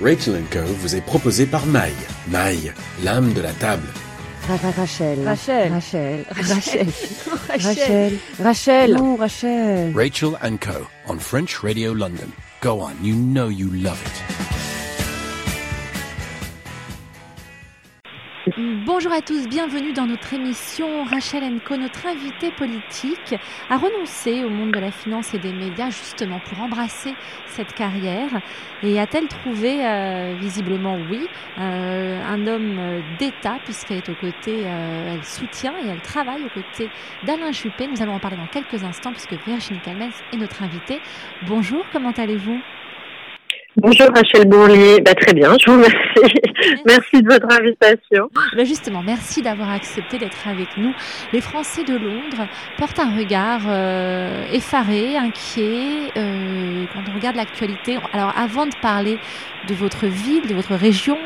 Rachel Co vous est proposé par Maï. Maï, l'âme de la table. Rachel. Rachel. Rachel. Rachel. Rachel. Rachel. Non, Rachel. Rachel Co on French Radio London. Go on, you know you love it. Bonjour à tous, bienvenue dans notre émission. Rachel Enco, notre invitée politique, a renoncé au monde de la finance et des médias justement pour embrasser cette carrière. Et a-t-elle trouvé, euh, visiblement oui, euh, un homme d'État puisqu'elle est aux côtés, euh, elle soutient et elle travaille aux côtés d'Alain Juppé. Nous allons en parler dans quelques instants puisque Virginie Calmez est notre invitée. Bonjour, comment allez-vous? Bonjour Rachel Bourlier, bah, très bien, je vous remercie. Merci, de votre invitation. Bah, justement, merci d'avoir accepté d'être avec nous. Les Français de Londres portent un regard euh, effaré, inquiet euh, quand on regarde l'actualité. Alors avant de parler de votre ville, de votre région,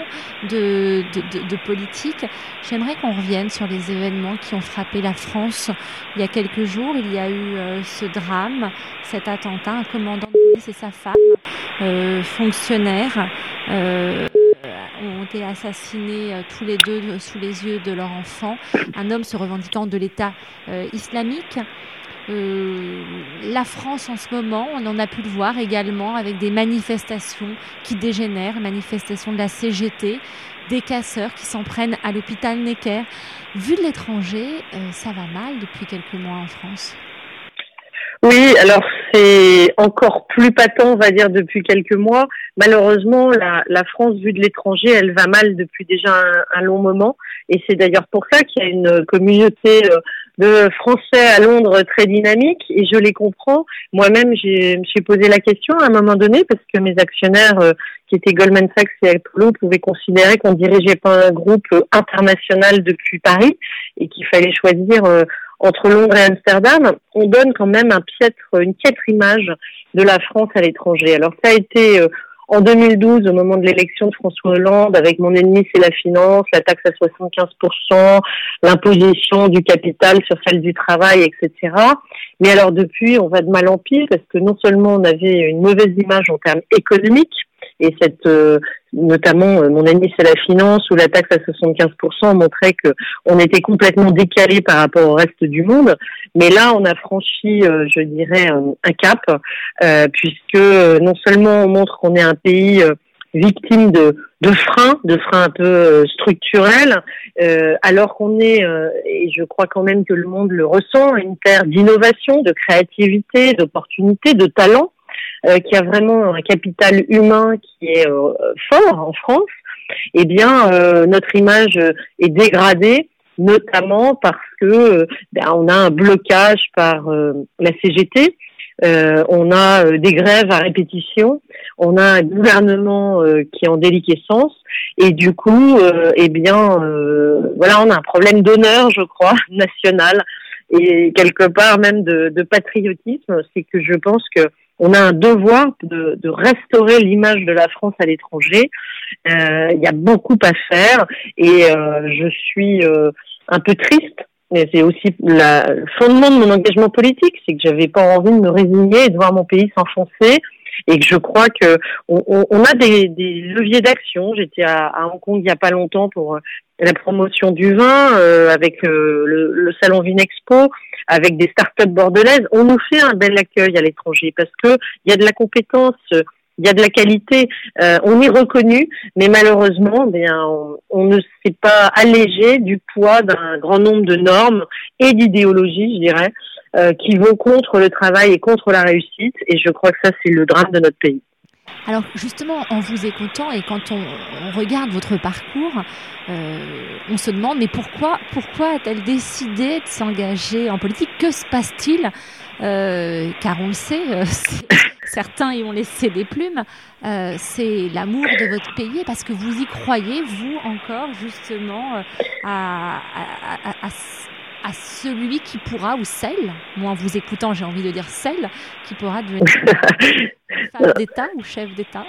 de, de, politique, j'aimerais qu'on revienne sur les événements qui ont frappé la France il y a quelques jours. Il y a eu euh, ce drame, cet attentat, un commandant de et sa femme, euh, fonctionnaires, euh, ont été assassinés tous les deux sous les yeux de leur enfant. Un homme se revendiquant de l'État islamique. Euh, la France en ce moment, on en a pu le voir également avec des manifestations qui dégénèrent, manifestations de la CGT, des casseurs qui s'en prennent à l'hôpital Necker. Vu de l'étranger, euh, ça va mal depuis quelques mois en France? Oui, alors c'est encore plus patent, on va dire, depuis quelques mois. Malheureusement, la, la France, vue de l'étranger, elle va mal depuis déjà un, long moment. Et c'est d'ailleurs pour ça qu'il y a une communauté euh, de Français à Londres très dynamique. Et je les comprends. Moi-même, je me suis posé la question à un moment donné parce que mes actionnaires, euh, qui étaient Goldman Sachs et Apollo, pouvaient considérer qu'on dirigeait pas un groupe international depuis Paris et qu'il fallait choisir euh, entre Londres et Amsterdam, on donne quand même un piètre, une piètre image de la France à l'étranger. Alors ça a été euh, en 2012, au moment de l'élection de François Hollande, avec mon ennemi c'est la finance, la taxe à 75%, l'imposition du capital sur celle du travail, etc. Mais alors depuis, on va de mal en pire parce que non seulement on avait une mauvaise image en termes économiques, et cette, euh, notamment, euh, mon ami c'est la finance ou la taxe à 75% montrait que on était complètement décalé par rapport au reste du monde. Mais là, on a franchi, euh, je dirais, un cap, puisque non seulement on montre qu'on est un pays victime de, de freins, de freins un peu structurels, alors qu'on est, et je crois quand même que le monde le ressent, une terre d'innovation, de créativité, d'opportunités, de talent. Euh, qui a vraiment un capital humain qui est euh, fort en France, eh bien euh, notre image est dégradée notamment parce que ben, on a un blocage par la CGT, on a des grèves à répétition, on a un gouvernement qui est en déliquescence. Et du coup, eh bien, voilà, on a un problème d'honneur, je crois, national. Et quelque part même de, de patriotisme. C'est que je pense que on a un devoir de, restaurer l'image de la France à l'étranger. Euh, il y a beaucoup à faire et euh, je suis euh, un peu triste. Mais c'est aussi le fondement de mon engagement politique, c'est que j'avais pas envie de me résigner et de voir mon pays s'enfoncer et que je crois que on, a des, leviers d'action. J'étais à, Hong Kong il y a pas longtemps pour la promotion du vin avec le, le, salon Vinexpo avec des startups bordelaises, on nous fait un bel accueil à l'étranger parce que il y a de la compétence, il y a de la qualité, euh, on est reconnu, mais malheureusement, eh bien, on, ne s'est pas allégé du poids d'un grand nombre de normes et d'idéologies, je dirais, euh, qui vont contre le travail et contre la réussite. Et je crois que ça, c'est le drame de notre pays. Alors justement, en vous écoutant et quand on, regarde votre parcours, euh, on se demande mais pourquoi, pourquoi a-t-elle décidé de s'engager en politique? Que se passe-t-il? Car on le sait, certains y ont laissé des plumes. c'est l'amour de votre pays parce que vous y croyez, vous encore justement, à, à à celui qui pourra, ou celle, moi en vous écoutant j'ai envie de dire celle, qui pourra devenir femme d'État ou chef d'État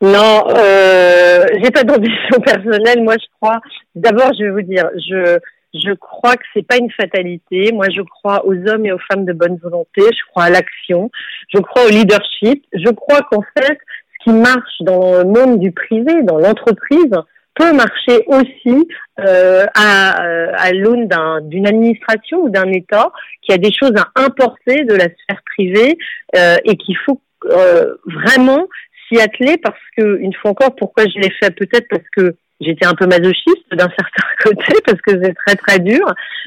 Non, euh, j'ai pas d'ambition personnelle. Moi, je crois. D'abord, je vais vous dire, je je crois que c'est pas une fatalité. Moi, je crois aux hommes et aux femmes de bonne volonté. Je crois à l'action. Je crois au leadership. Je crois qu'en fait, ce qui marche dans le monde du privé, dans l'entreprise, peut marcher aussi euh, à, à l'aune d'une administration ou d'un État qui a des choses à importer de la sphère privée euh, et qu'il faut euh, vraiment s'y atteler parce que, une fois encore, pourquoi je l'ai fait? Peut-être parce que j'étais un peu masochiste d'un certain côté parce que c'est très très dur,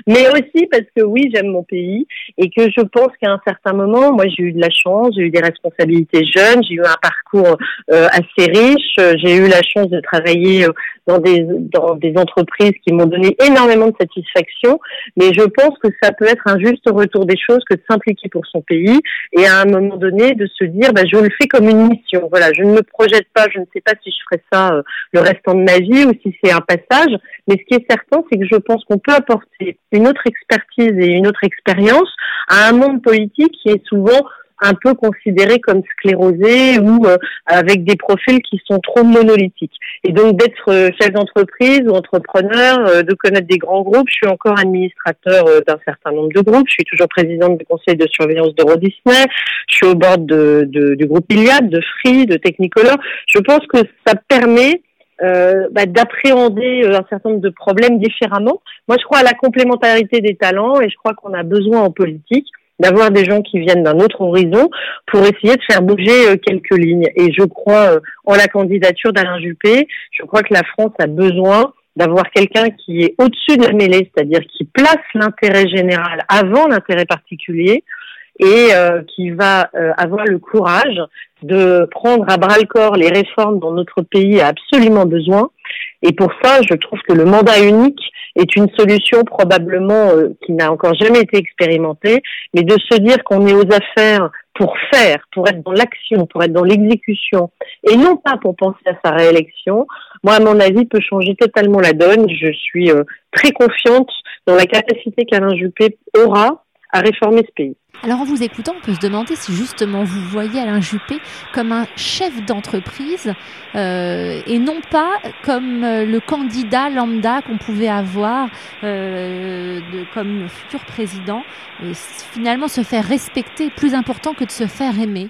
mais aussi parce que oui, j'aime mon pays et que je pense qu'à un certain moment, moi j'ai eu de la chance, j'ai eu des responsabilités jeunes, j'ai eu un parcours euh, assez riche, j'ai eu la chance de travailler euh, dans des dans des entreprises qui m'ont donné énormément de satisfaction, mais je pense que ça peut être un juste retour des choses que de s'impliquer pour son pays et à un moment donné de se dire bah, je le fais comme une mission. Voilà, je ne me projette pas, je ne sais pas si je ferai ça euh, le restant de ma vie ou si c'est un passage. Mais ce qui est certain, c'est que je pense qu'on peut apporter une autre expertise et une autre expérience à un monde politique qui est souvent un peu considéré comme sclérosé ou euh, avec des profils qui sont trop monolithiques. Et donc d'être euh, chef d'entreprise ou entrepreneur, euh, de connaître des grands groupes, je suis encore administrateur d'un certain nombre de groupes, je suis toujours présidente du conseil de surveillance d'Euro Disney, je suis au bord du groupe Iliad, de Free, de Technicolor. Je pense que ça permet euh, bah, d'appréhender euh, un certain nombre de problèmes différemment. Moi, je crois à la complémentarité des talents et je crois qu'on a besoin en politique d'avoir des gens qui viennent d'un autre horizon pour essayer de faire bouger euh, quelques lignes. Et je crois en la candidature d'Alain Juppé. Je crois que la France a besoin d'avoir quelqu'un qui est au-dessus de la mêlée, c'est-à-dire qui place l'intérêt général avant l'intérêt particulier et qui va avoir le courage de prendre à bras le corps les réformes dont notre pays a absolument besoin. Et pour ça, je trouve que le mandat unique est une solution probablement euh, qui n'a encore jamais été expérimentée, mais de se dire qu'on est aux affaires pour faire, pour être dans l'action, pour être dans l'exécution, et non pas pour penser à sa réélection, moi, à mon avis, peut changer totalement la donne. Je suis euh, très confiante dans la capacité qu'Alain Juppé aura à réformer ce pays. Alors en vous écoutant, on peut se demander si justement vous voyez Alain Juppé comme un chef d'entreprise euh, et non pas comme euh, le candidat lambda qu'on pouvait avoir euh, de, comme futur président. finalement, se faire respecter est plus important que de se faire aimer.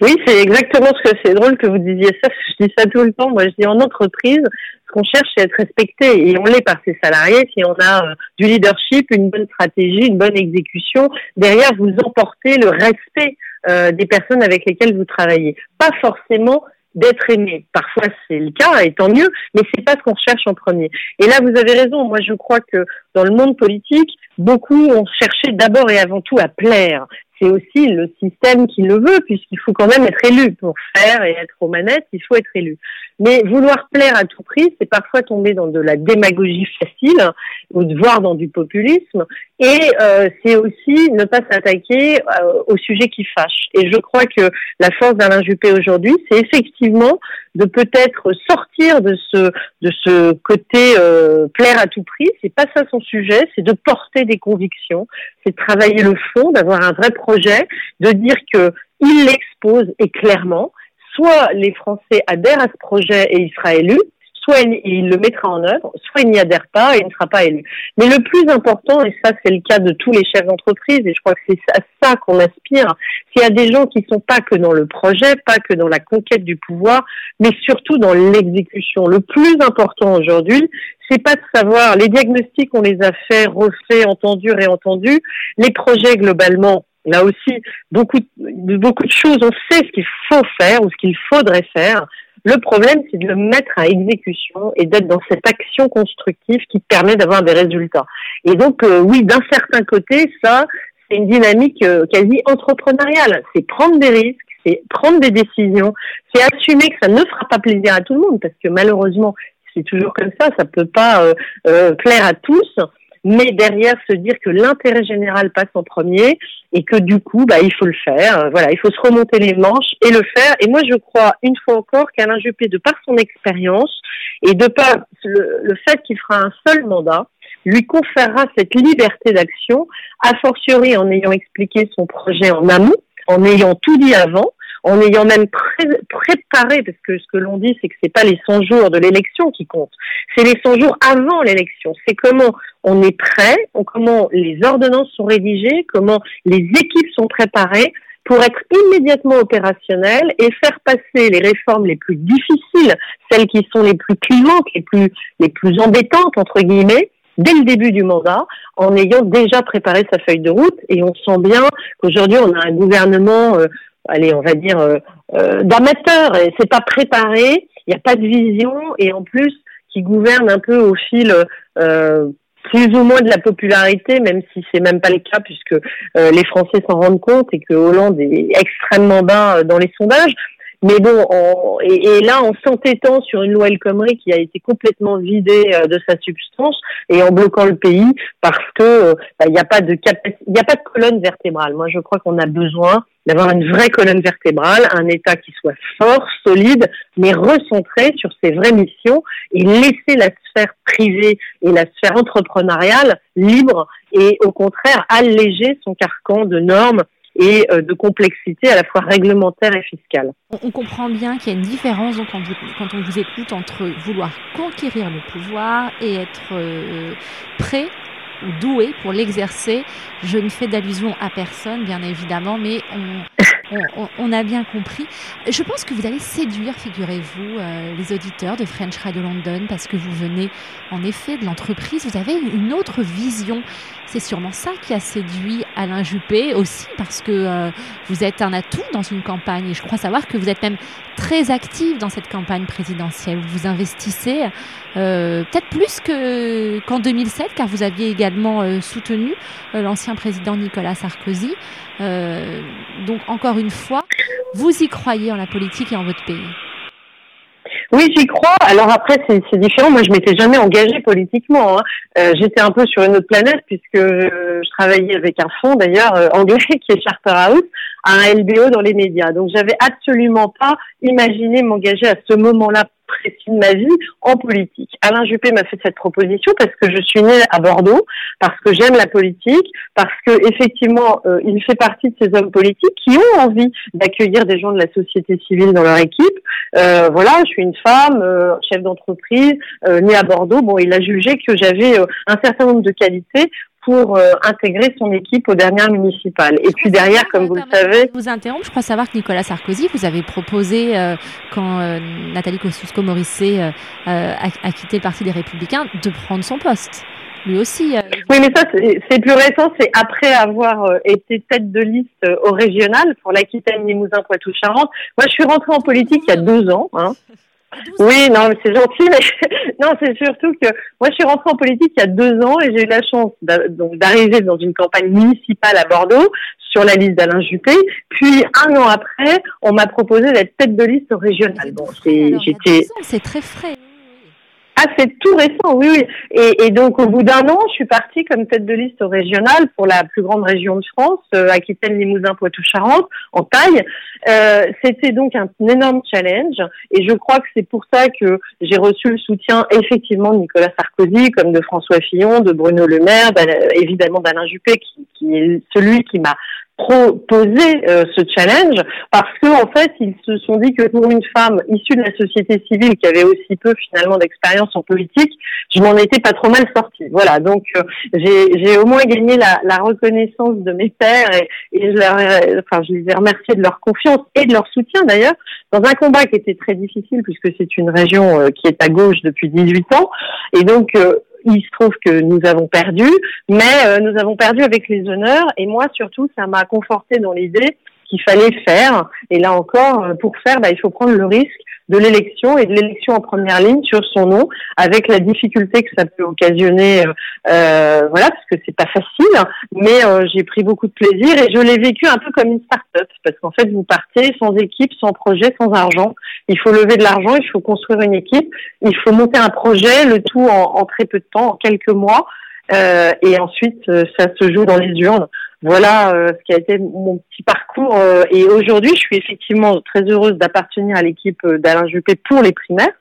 Oui, c'est exactement ce que c'est drôle que vous disiez ça. Je dis ça tout le temps. Moi, je dis en entreprise, qu'on cherche, c'est être respecté et on l'est par ses salariés. Si on a euh, du leadership, une bonne stratégie, une bonne exécution, derrière vous emportez le respect euh, des personnes avec lesquelles vous travaillez. Pas forcément d'être aimé. Parfois c'est le cas et tant mieux, mais c'est pas ce qu'on cherche en premier. Et là vous avez raison. Moi je crois que dans le monde politique, beaucoup ont cherché d'abord et avant tout à plaire c'est aussi le système qui le veut, puisqu'il faut quand même être élu pour faire et être aux manettes, il faut être élu. Mais vouloir plaire à tout prix, c'est parfois tomber dans de la démagogie facile, ou de voir dans du populisme, et euh, c'est aussi ne pas s'attaquer euh, au sujet qui fâche. Et je crois que la force d'Alain Juppé aujourd'hui, c'est effectivement de peut-être sortir de ce côté euh, plaire à tout prix. C'est pas ça son sujet, c'est de porter des convictions, c'est de travailler le fond, d'avoir un vrai projet, de dire que il l'expose et clairement. Soit les Français adhèrent à ce projet et il sera élu, soit il, le mettra en œuvre, soit il n'y adhère pas et il ne sera pas élu. Mais le plus important, et ça c'est le cas de tous les chefs d'entreprise, et je crois que c'est à ça qu'on aspire, y a des gens qui sont pas que dans le projet, pas que dans la conquête du pouvoir, mais surtout dans l'exécution. Le plus important aujourd'hui, c'est pas de savoir, les diagnostics, on les a fait, refait, entendus, réentendus, les projets globalement, là aussi, beaucoup, beaucoup de choses, on sait ce qu'il faut faire ou ce qu'il faudrait faire. Le problème, c'est de le mettre à exécution et d'être dans cette action constructive qui permet d'avoir des résultats. Et donc, euh, oui, d'un certain côté, ça, c'est une dynamique euh, quasi entrepreneuriale. C'est prendre des risques, c'est prendre des décisions, c'est assumer que ça ne fera pas plaisir à tout le monde, parce que malheureusement, c'est toujours comme ça, ça peut pas euh, plaire à tous mais derrière se dire que l'intérêt général passe en premier et que du coup, bah, il faut le faire. Euh, voilà, il faut se remonter les manches et le faire. Et moi, je crois une fois encore qu'Alain Juppé, de par son expérience et de par le, fait qu'il fera un seul mandat, lui conférera cette liberté d'action, a fortiori en ayant expliqué son projet en amont, en ayant tout dit avant, en ayant même préparé, parce que ce que l'on dit, c'est que c'est pas les 100 jours de l'élection qui comptent, c'est les 100 jours avant l'élection. C'est comment on est prêt, comment les ordonnances sont rédigées, comment les équipes sont préparées, pour être immédiatement opérationnel et faire passer les réformes les plus difficiles, celles qui sont les plus clivantes, les plus, les plus embêtantes, entre guillemets, dès le début du mandat, en ayant déjà préparé sa feuille de route. Et on sent bien qu'aujourd'hui, on a un gouvernement, euh, allez, on va dire, euh, euh, d'amateurs. C'est pas préparé, il n'y a pas de vision, et en plus, qui gouverne un peu au fil euh, plus ou moins de la popularité, même si c'est même pas le cas, puisque euh, les Français s'en rendent compte et que Hollande est extrêmement bas euh, dans les sondages. Mais bon, et, là, en s'entêtant sur une loi El Khomri qui a été complètement vidée euh, de sa substance et en bloquant le pays parce que bah, il n'y a pas de il a pas de colonne vertébrale. Moi, je crois qu'on a besoin d'avoir une vraie colonne vertébrale, un État qui soit fort, solide, mais recentré sur ses vraies missions et laisser la sphère privée et la sphère entrepreneuriale libre et au contraire alléger son carcan de normes et euh, de complexité à la fois réglementaire et fiscale. On comprend bien qu'il y a une différence quand on vous écoute entre vouloir conquérir le pouvoir et être euh, prêt ou doué pour l'exercer. Je ne fais d'allusion à personne, bien évidemment, mais on, a bien compris. Je pense que vous allez séduire, figurez-vous, euh, les auditeurs de French Radio London, parce que vous venez en effet de l'entreprise, vous avez une autre vision. C'est sûrement ça qui a séduit Alain Juppé aussi, parce que euh, vous êtes un atout dans une campagne, et je crois savoir que vous êtes même très actif dans cette campagne présidentielle. Vous investissez euh, peut-être plus qu'en 2007, car vous aviez également soutenu l'ancien président Nicolas Sarkozy. Donc encore une fois, vous y croyez en la politique et en votre pays oui, j'y crois. Alors après, c'est différent. Moi, je m'étais jamais engagée politiquement. Hein. Euh, j'étais un peu sur une autre planète puisque je, travaillais avec un fonds d'ailleurs euh, anglais qui est Charterhouse, un LBO dans les médias. Donc, j'avais absolument pas imaginé m'engager à ce moment-là précis de ma vie en politique. Alain Juppé m'a fait cette proposition parce que je suis née à Bordeaux, parce que j'aime la politique, parce que effectivement, euh, il fait partie de ces hommes politiques qui ont envie d'accueillir des gens de la société civile dans leur équipe. Euh, voilà, je suis une femme, euh, chef d'entreprise, née à Bordeaux. Bon, il a jugé que j'avais un certain nombre de qualités pour euh, intégrer son équipe aux dernières municipales. Et puis derrière, comme vous le savez... Je vous interromps, je crois savoir que Nicolas Sarkozy, vous avez proposé, euh, quand euh, Nathalie Kosciusko-Morizet a, quitté le Parti des Républicains, de prendre son poste. Lui aussi. Oui, mais ça, c'est plus récent. C'est après avoir été tête de liste au régional pour l'Aquitaine, Limousin, Poitou-Charentes. Moi, je suis rentrée en politique il y a deux ans. Hein. Oui, non, mais c'est gentil, mais non, c'est surtout que moi, je suis rentrée en politique il y a deux ans et j'ai eu la chance d'arriver dans une campagne municipale à Bordeaux sur la liste d'Alain Juppé. Puis un an après, on m'a proposé d'être tête de liste régionale. Bon, j'étais. C'est très frais. Ah, c'est tout récent, oui, oui. Et, donc, au bout d'un an, je suis partie comme tête de liste au régional pour la plus grande région de France, euh, Aquitaine, Limousin, Poitou-Charentes, en taille. Euh, C'était donc un, énorme challenge. Et je crois que c'est pour ça que j'ai reçu le soutien, effectivement, de Nicolas Sarkozy, comme de François Fillon, de Bruno Le Maire, évidemment d'Alain Juppé, qui est celui qui m'a proposer euh, ce challenge parce que en fait ils se sont dit que pour une femme issue de la société civile qui avait aussi peu finalement d'expérience en politique, je m'en étais pas trop mal sortie. Voilà, donc euh, j'ai au moins gagné la, la, reconnaissance de mes pères et, et je, leur, enfin, je les ai remerciés de leur confiance et de leur soutien d'ailleurs dans un combat qui était très difficile puisque c'est une région euh, qui est à gauche depuis 18 ans et donc il se trouve que nous avons perdu, mais euh, nous avons perdu avec les honneurs. Et moi, surtout, ça m'a conforté dans l'idée qu'il fallait faire. Et là encore, euh, pour faire, bah, il faut prendre le risque de l'élection et de l'élection en première ligne sur son nom, avec la difficulté que ça peut occasionner, euh, euh voilà, parce que c'est pas facile. Mais euh, j'ai pris beaucoup de plaisir et je l'ai vécu un peu comme une start-up, parce qu'en fait, vous partez sans équipe, sans projet, sans argent. Il faut lever de l'argent, il faut construire une équipe, il faut monter un projet, le tout en, en très peu de temps, en quelques mois. Euh, et ensuite, ça se joue dans les urnes. Voilà euh, ce qui a été mon petit parcours. Euh, et aujourd'hui, je suis effectivement très heureuse d'appartenir à l'équipe euh, d'Alain Juppé pour les primaires,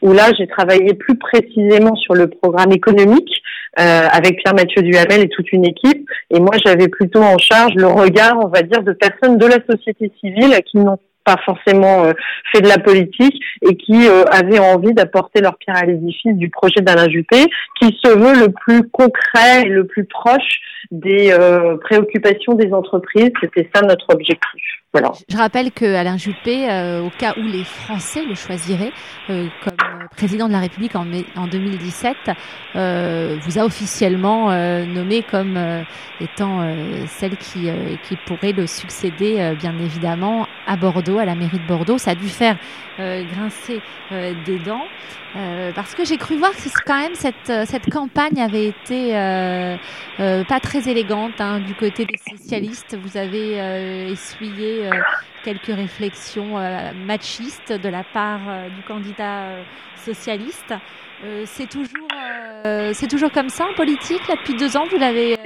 où là, j'ai travaillé plus précisément sur le programme économique avec Pierre-Mathieu Duhamel et toute une équipe. Et moi, j'avais plutôt en charge le regard, on va dire, de personnes de la société civile qui n'ont pas forcément fait de la politique et qui avaient envie d'apporter leur pierre à l'édifice du projet d'Alain Juppé, qui se veut le plus concret et le plus proche des préoccupations des entreprises. C'était ça notre objectif. Voilà. Je rappelle que Alain Juppé, au cas où les Français le choisiraient comme président de la République en, en 2017, vous a officiellement nommé comme étant celle qui, qui pourrait le succéder, bien évidemment, à Bordeaux, à la mairie de Bordeaux. Ça a dû faire grincer des dents. parce que j'ai cru voir que quand même cette, cette campagne avait été pas très élégante hein, du côté des socialistes. Vous avez essuyé quelques réflexions machistes de la part du candidat socialiste. c'est toujours, toujours comme ça en politique? Là depuis deux ans. Vous l'avez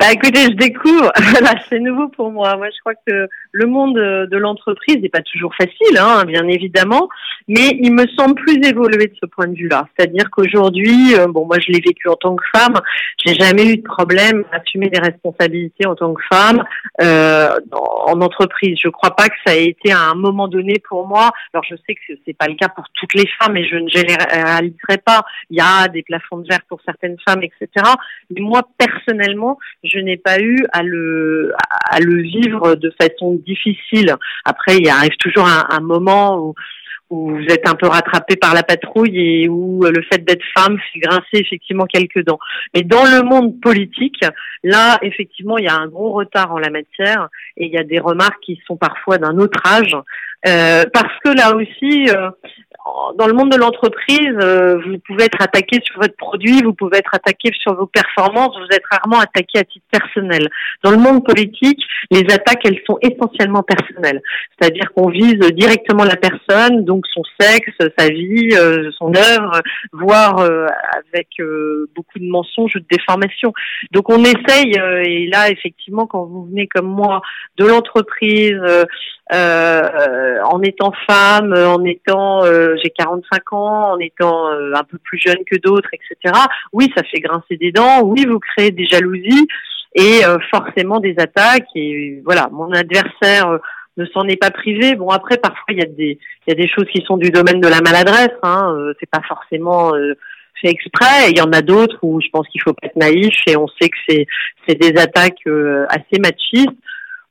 bah écoutez, je découvre, c'est nouveau pour moi. Moi, je crois que le monde de l'entreprise n'est pas toujours facile, hein, bien évidemment, mais il me semble plus évolué de ce point de vue-là. C'est-à-dire qu'aujourd'hui, euh, bon, moi, je l'ai vécu en tant que femme, j'ai jamais eu de problème à assumer des responsabilités en tant que femme euh, en entreprise. Je crois pas que ça ait été à un moment donné pour moi. Alors, je sais que c'est pas le cas pour toutes les femmes, et je ne généraliserai pas. Il y a des plafonds de verre pour certaines femmes, etc. Mais moi, personnellement, je n'ai pas eu à le vivre de façon difficile. Après, il arrive toujours un, un moment où où vous êtes un peu rattrapé par la patrouille et où le fait d'être femme fait grincer effectivement quelques dents. Mais dans le monde politique, là, effectivement, il y a un gros retard en la matière et il y a des remarques qui sont parfois d'un autre âge. Euh, parce que là aussi, euh, dans le monde de l'entreprise, euh, vous pouvez être attaqué sur votre produit, vous pouvez être attaqué sur vos performances, vous êtes rarement attaqué à titre personnel. Dans le monde politique, les attaques, elles sont essentiellement personnelles. C'est-à-dire qu'on vise directement la personne, donc son sexe, sa vie, euh, son œuvre, voire euh, avec beaucoup de mensonges ou de déformations. Donc on essaye, et là, effectivement, quand vous venez comme moi de l'entreprise, en étant femme, en étant j'ai 45 ans, en étant euh, un peu plus jeune que d'autres, etc. Oui, ça fait grincer des dents. Oui, vous créez des jalousies et euh, forcément des attaques. Et voilà, mon adversaire euh, ne s'en est pas privé. Bon, après, parfois il y a des il y a des choses qui sont du domaine de la maladresse. Hein. c'est pas forcément fait exprès. Il y en a d'autres où je pense qu'il faut pas être naïf et on sait que c'est c'est des attaques assez machistes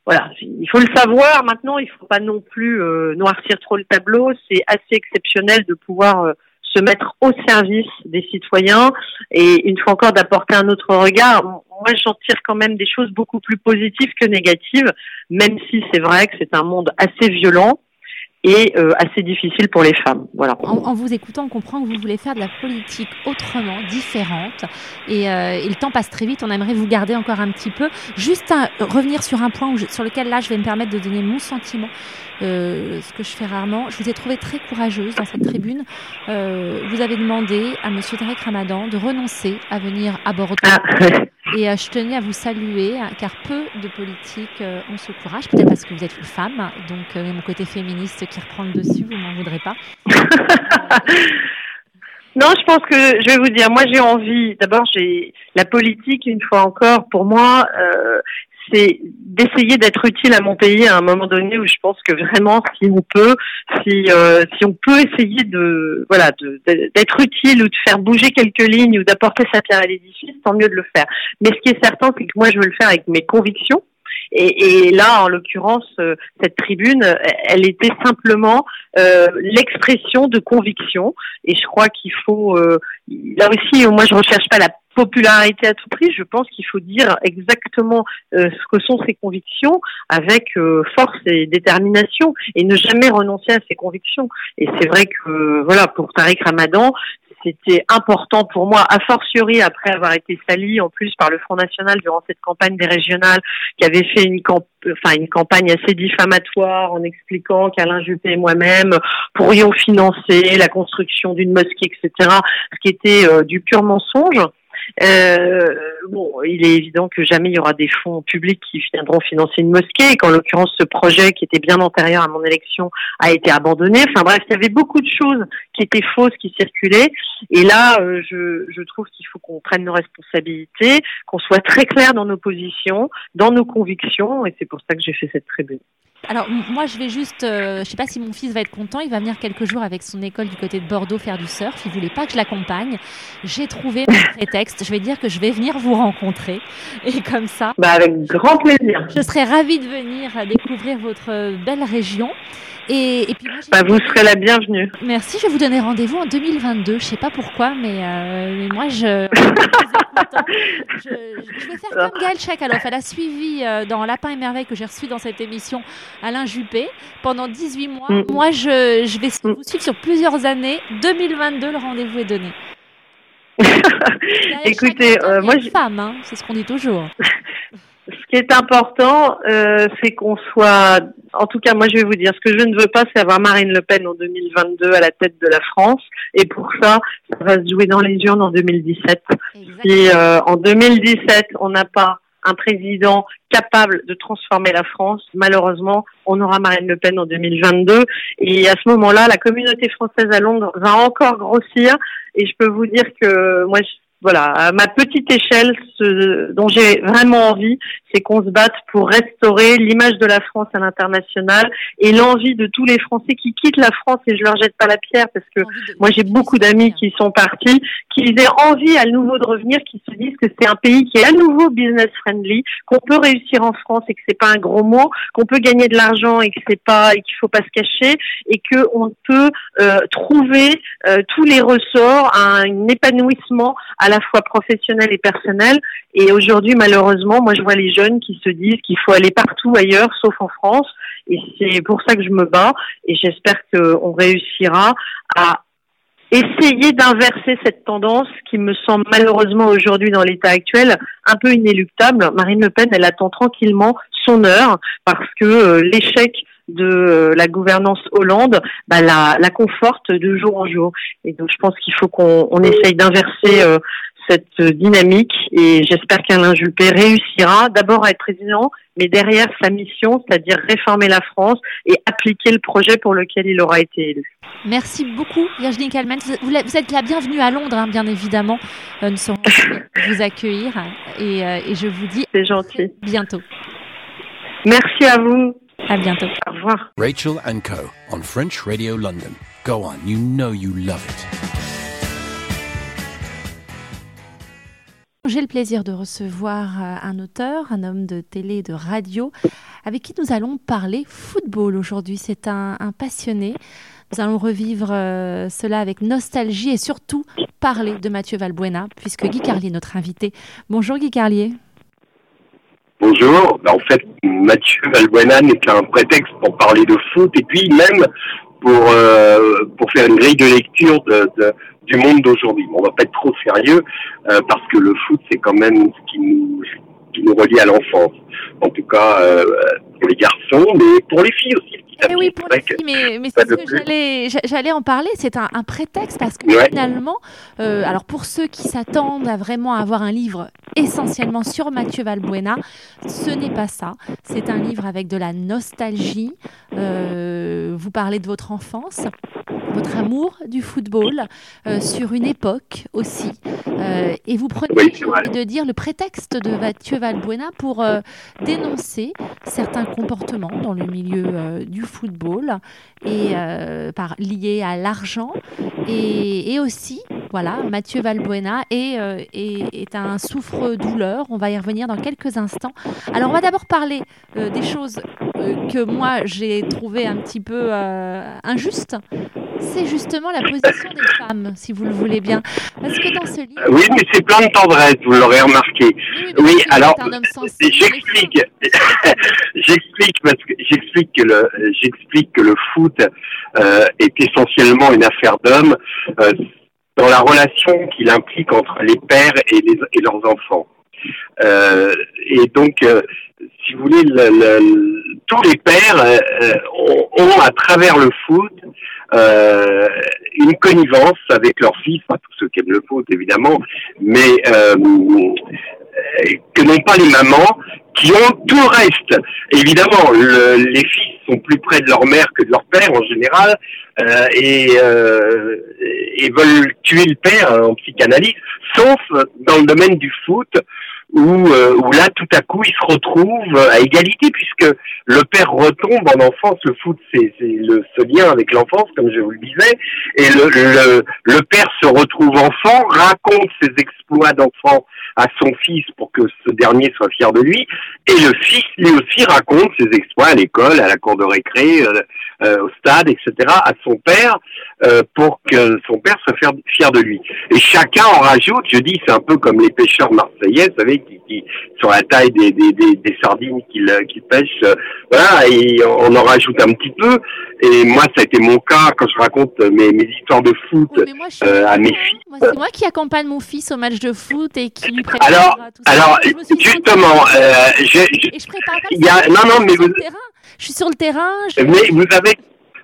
voilà, il faut le savoir. Maintenant, il faut pas non plus euh, noircir trop le tableau. C'est assez exceptionnel de pouvoir euh, se mettre au service des citoyens et une fois encore d'apporter un autre regard. Moi, j'en tire quand même des choses beaucoup plus positives que négatives, même si c'est vrai que c'est un monde assez violent et euh, assez difficile pour les femmes. Voilà. En, vous écoutant, on comprend que vous voulez faire de la politique autrement, différente. Et, euh, et, le temps passe très vite. On aimerait vous garder encore un petit peu. Juste revenir sur un point sur lequel là, je vais me permettre de donner mon sentiment. Euh, ce que je fais rarement. Je vous ai trouvé très courageuse dans cette tribune. Euh, vous avez demandé à Monsieur Tarek Ramadan de renoncer à venir à Bordeaux. Ah. Et euh, je tenais à vous saluer, hein, car peu de politiques ont ce courage, peut-être parce que vous êtes une femme, donc mon côté féministe qui reprend le dessus, vous m'en voudrez pas. Non, je pense que je vais vous dire, moi j'ai envie. D'abord, j'ai la politique une fois encore. Pour moi, euh, c'est d'essayer d'être utile à mon pays à un moment donné où je pense que vraiment si on peut si euh, si on peut essayer de voilà d'être utile ou de faire bouger quelques lignes ou d'apporter sa pierre à l'édifice tant mieux de le faire mais ce qui est certain c'est que moi je veux le faire avec mes convictions et, là, en l'occurrence, euh, cette tribune, elle était simplement euh, l'expression de conviction. Et je crois qu'il faut, euh, là aussi, moi, je recherche pas la popularité à tout prix. Je pense qu'il faut dire exactement euh, ce que sont ses convictions avec force et détermination et ne jamais renoncer à ses convictions. Et c'est vrai que voilà, pour Tariq Ramadan, c'était important pour moi, a fortiori après avoir été sali en plus par le Front National durant cette campagne des régionales, qui avait fait une, enfin, une campagne assez diffamatoire en expliquant qu'Alain Juppé et moi-même pourrions financer la construction d'une mosquée, etc., ce qui était euh, du pur mensonge. Euh, bon, il est évident que jamais il y aura des fonds publics qui viendront financer une mosquée, qu'en l'occurrence ce projet qui était bien antérieur à mon élection a été abandonné. Enfin bref, il y avait beaucoup de choses qui étaient fausses, qui circulaient. Et là, euh, je, je trouve qu'il faut qu'on prenne nos responsabilités, qu'on soit très clair dans nos positions, dans nos convictions, et c'est pour ça que j'ai fait cette tribune. Alors moi je vais juste, euh, je sais pas si mon fils va être content, il va venir quelques jours avec son école du côté de Bordeaux faire du surf, il voulait pas que je l'accompagne. J'ai trouvé mon prétexte, je vais dire que je vais venir vous rencontrer et comme ça. Bah avec grand plaisir. Je serais ravie de venir découvrir votre belle région. Et, puis bah, vous serez la bienvenue. Merci, je vais vous donner rendez-vous en 2022. Je sais pas pourquoi, mais, euh, moi je, je, vais faire comme Gaëlle Chakaloff. Elle a suivi euh, dans Lapin et Merveille que j'ai reçu dans cette émission Alain Juppé pendant 18 mois. Mm. Moi je, je vais mm. vous suivre sur plusieurs années. 2022, le rendez-vous est donné. Écoutez, euh, moi je femme, hein, c'est ce qu'on dit toujours. ce qui est important, euh, c'est qu'on soit. En tout cas, moi, je vais vous dire, ce que je ne veux pas, c'est avoir Marine Le Pen en 2022 à la tête de la France. Et pour ça, ça va se jouer dans les urnes en 2017. Si euh, en 2017, on n'a pas un président capable de transformer la France, malheureusement, on aura Marine Le Pen en 2022. Et à ce moment-là, la communauté française à Londres va encore grossir. Et je peux vous dire que moi, voilà, à ma petite échelle, ce dont j'ai vraiment envie, c'est qu'on se batte pour restaurer l'image de la France à l'international et l'envie de tous les Français qui quittent la France et je leur jette pas la pierre parce que moi j'ai beaucoup d'amis qui sont partis, qu'ils aient envie à nouveau de revenir, qui se disent que c'est un pays qui est à nouveau business friendly, qu'on peut réussir en France et que c'est pas un gros mot, qu'on peut gagner de l'argent et que c'est pas et qu'il faut pas se cacher et que on peut euh, trouver euh, tous les ressorts, un épanouissement à la fois professionnel et personnel. Et aujourd'hui, malheureusement, moi, je vois les jeunes qui se disent qu'il faut aller partout ailleurs, sauf en France. Et c'est pour ça que je me bats. Et j'espère qu'on réussira à essayer d'inverser cette tendance qui me semble malheureusement aujourd'hui dans l'état actuel un peu inéluctable. Marine Le Pen, elle attend tranquillement son heure parce que euh, l'échec de euh, la gouvernance Hollande bah, la, la, conforte de jour en jour. Et donc je pense qu'il faut qu'on on essaye d'inverser euh, cette dynamique et j'espère qu'Alain Juppé réussira d'abord à être président, mais derrière sa mission, c'est-à-dire réformer la France et appliquer le projet pour lequel il aura été élu. Merci beaucoup Virginie Kalman. Vous, êtes la bienvenue à Londres, hein, bien évidemment. Euh, nous serons vous accueillir et, et je vous dis gentil. bientôt. Merci à vous. À bientôt. Au revoir. Rachel and Co. on French Radio London. Go on, you know you love it. J'ai le plaisir de recevoir euh, un auteur, un homme de télé et de radio, avec qui nous allons parler football aujourd'hui. C'est un, passionné. Nous allons revivre euh, cela avec nostalgie et surtout parler de Mathieu Valbuena, puisque Guy Carlier est notre invité. Bonjour Guy Carlier. Bonjour. Bah, en fait, Mathieu Valbuena n'est qu'un prétexte pour parler de foot et puis même pour, euh, pour faire une grille de lecture du monde d'aujourd'hui. On va pas être trop sérieux euh, parce que le foot c'est quand même ce qui nous qui nous relie à l'enfance. En tout cas euh, pour les garçons, mais pour les filles aussi. Eh oui, pour les filles, mais, mais c'est ce que j'allais, en parler. C'est un, un, prétexte parce que finalement, euh, alors pour ceux qui s'attendent à vraiment avoir un livre essentiellement sur Mathieu Valbuena, ce n'est pas ça. C'est un livre avec de la nostalgie. Euh, vous parlez de votre enfance votre amour du football euh, sur une époque aussi. Euh, et vous prenez, de dire, le prétexte de Mathieu Valbuena pour euh, dénoncer certains comportements dans le milieu du football et par, liés à l'argent et, et, aussi, voilà, Mathieu Valbuena est, est, est un souffre-douleur. On va y revenir dans quelques instants. Alors, on va d'abord parler des choses que moi j'ai trouvé un petit peu injustes c'est justement la position des femmes, si vous le voulez bien. Parce que dans ce livre... Oui, mais c'est plein de tendresse, vous l'aurez remarqué. Oui, alors, j'explique. j'explique parce que j'explique que le j'explique que le foot euh, est essentiellement une affaire d'hommes euh, dans la relation qu'il implique entre les pères et, les, et leurs enfants. Euh, et donc, euh, si vous voulez, le, le, tous les pères euh, ont, ont, à travers le foot euh, une connivence avec leurs fils, pas tous ceux qui aiment le foot évidemment, mais euh, que n'ont pas les mamans qui ont tout le reste. Évidemment, le, les fils sont plus près de leur mère que de leur père en général euh, et, euh, et veulent tuer le père en psychanalyse, sauf dans le domaine du foot où, euh, où là, tout à coup, il se retrouve à égalité puisque le père retombe en enfance. Le foot, c'est ce lien avec l'enfance, comme je vous le disais, et le, le, le père se retrouve enfant, raconte ses exploits d'enfant à son fils pour que ce dernier soit fier de lui, et le fils lui aussi raconte ses exploits à l'école, à la cour de récré, euh, euh, au stade, etc., à son père, euh, pour que son père soit fier, de lui. Et chacun en rajoute, je dis, c'est un peu comme les pêcheurs marseillais, vous savez, qui, qui sur la taille des, des, des, des sardines qu'ils qu pêchent, voilà, et on en rajoute un petit peu. Et moi, ça a été mon cas quand je raconte mes, mes histoires de foot à mes filles. C'est moi qui accompagne mon fils au match de foot et qui lui prépare alors, tout ça. Alors, justement, euh, je, je, je prépare pas il y a, non, non, mais vous, je suis sur le terrain. Je... Mais vous avez,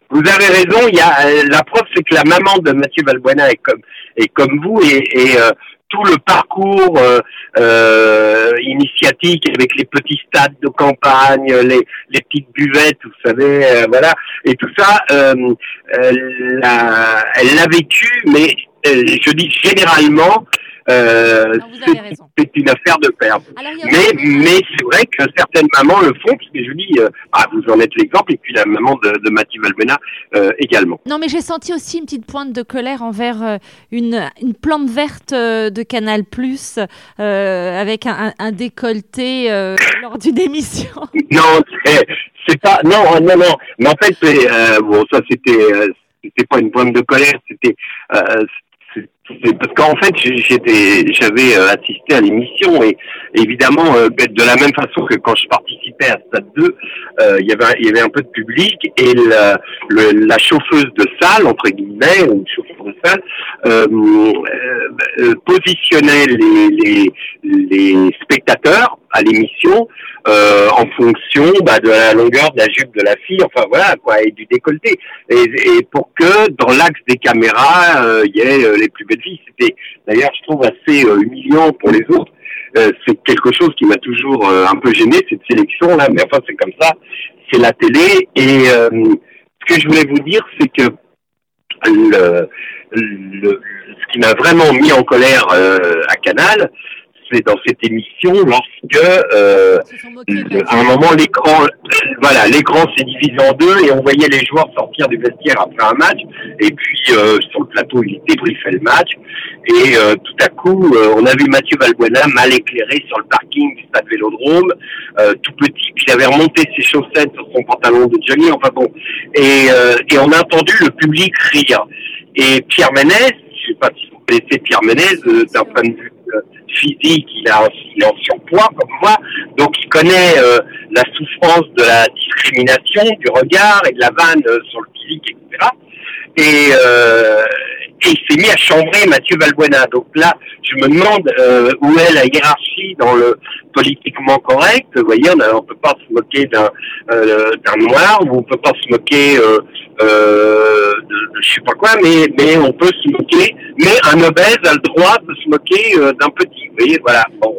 vous avez raison. Il y a euh, la preuve, c'est que la maman de Mathieu Valbuena est comme, est comme vous et, et euh, tout le parcours euh, euh, initiatique avec les petits stades de campagne, les, les petites buvettes, vous savez, euh, voilà, et tout ça, euh, elle l'a vécu, mais je dis généralement, euh, c'est une affaire de père. Mais, mais c'est vrai que certaines mamans le font, parce que je dis, euh, ah, vous en êtes l'exemple, et puis la maman de, de Mathieu Valbena euh, également. Non, mais j'ai senti aussi une petite pointe de colère envers euh, une, une plante verte euh, de Canal Plus avec un, un décolleté lors d'une émission. Non, c'est pas. Non, non, non. Mais en fait, bon, ça c'était. c'était pas une pointe de colère, c'était parce qu'en fait j'étais j'avais euh, assisté à l'émission et évidemment euh, de la même façon que quand je participais à Stade 2 euh, il y avait il y avait un peu de public et la, le, la chauffeuse de salle entre guillemets ou chauffeur de salle positionnait les, les, les spectateurs à l'émission euh, en fonction bah, de la longueur de la jupe de la fille, enfin voilà quoi, et du décolleté, et, et pour que dans l'axe des caméras euh, il y ait euh, les plus belles C'était d'ailleurs je trouve assez humiliant pour les autres. c'est quelque chose qui m'a toujours un peu gêné cette sélection là, mais enfin c'est comme ça, c'est la télé. Et ce que je voulais vous dire, c'est que ce qui m'a vraiment mis en colère à Canal, dans cette émission lorsque euh, à un moment l'écran voilà l'écran s'est divisé en deux et on voyait les joueurs sortir du vestiaire après un match. Et puis euh, sur le plateau il débriefait le match. Et euh, tout à coup euh, on a vu Mathieu Valbuena mal éclairé sur le parking du stade Vélodrome euh, tout petit. Puis il avait remonté ses chaussettes sur son pantalon de Johnny enfin bon. Et, et on a entendu le public rire. Et Pierre Ménès je sais pas si vous connaissez Pierre Ménès d'un point de vue physique, il, a, il est en surpoids comme moi, donc il connaît euh, la souffrance de la discrimination, du regard et de la vanne euh, sur le physique, etc. Et, s'est mis à chambrer Mathieu Valbuena. Donc là, je me demande euh, où est la hiérarchie dans le politiquement correct? Vous voyez, on ne peut pas se moquer d'un euh, noir, ou on peut pas se moquer euh, de, je sais pas quoi, mais mais on peut se moquer. Mais un obèse a le droit de se moquer d'un petit. Vous voyez, voilà. Bon,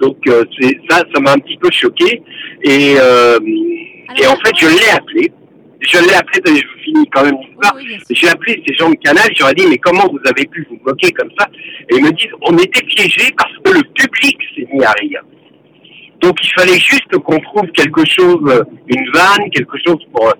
donc c'est ça, ça m'a un petit peu choqué. Et et en fait, je l'ai appelé je l'ai appelé, je finis quand même l'histoire, oui, j'ai appelé ces gens de Canal, j'aurais dit, mais comment vous avez pu vous moquer comme ça? Et ils me disent, on était piégés parce que le public s'est mis à rire. Donc il fallait juste qu'on trouve quelque chose, une vanne, quelque chose pour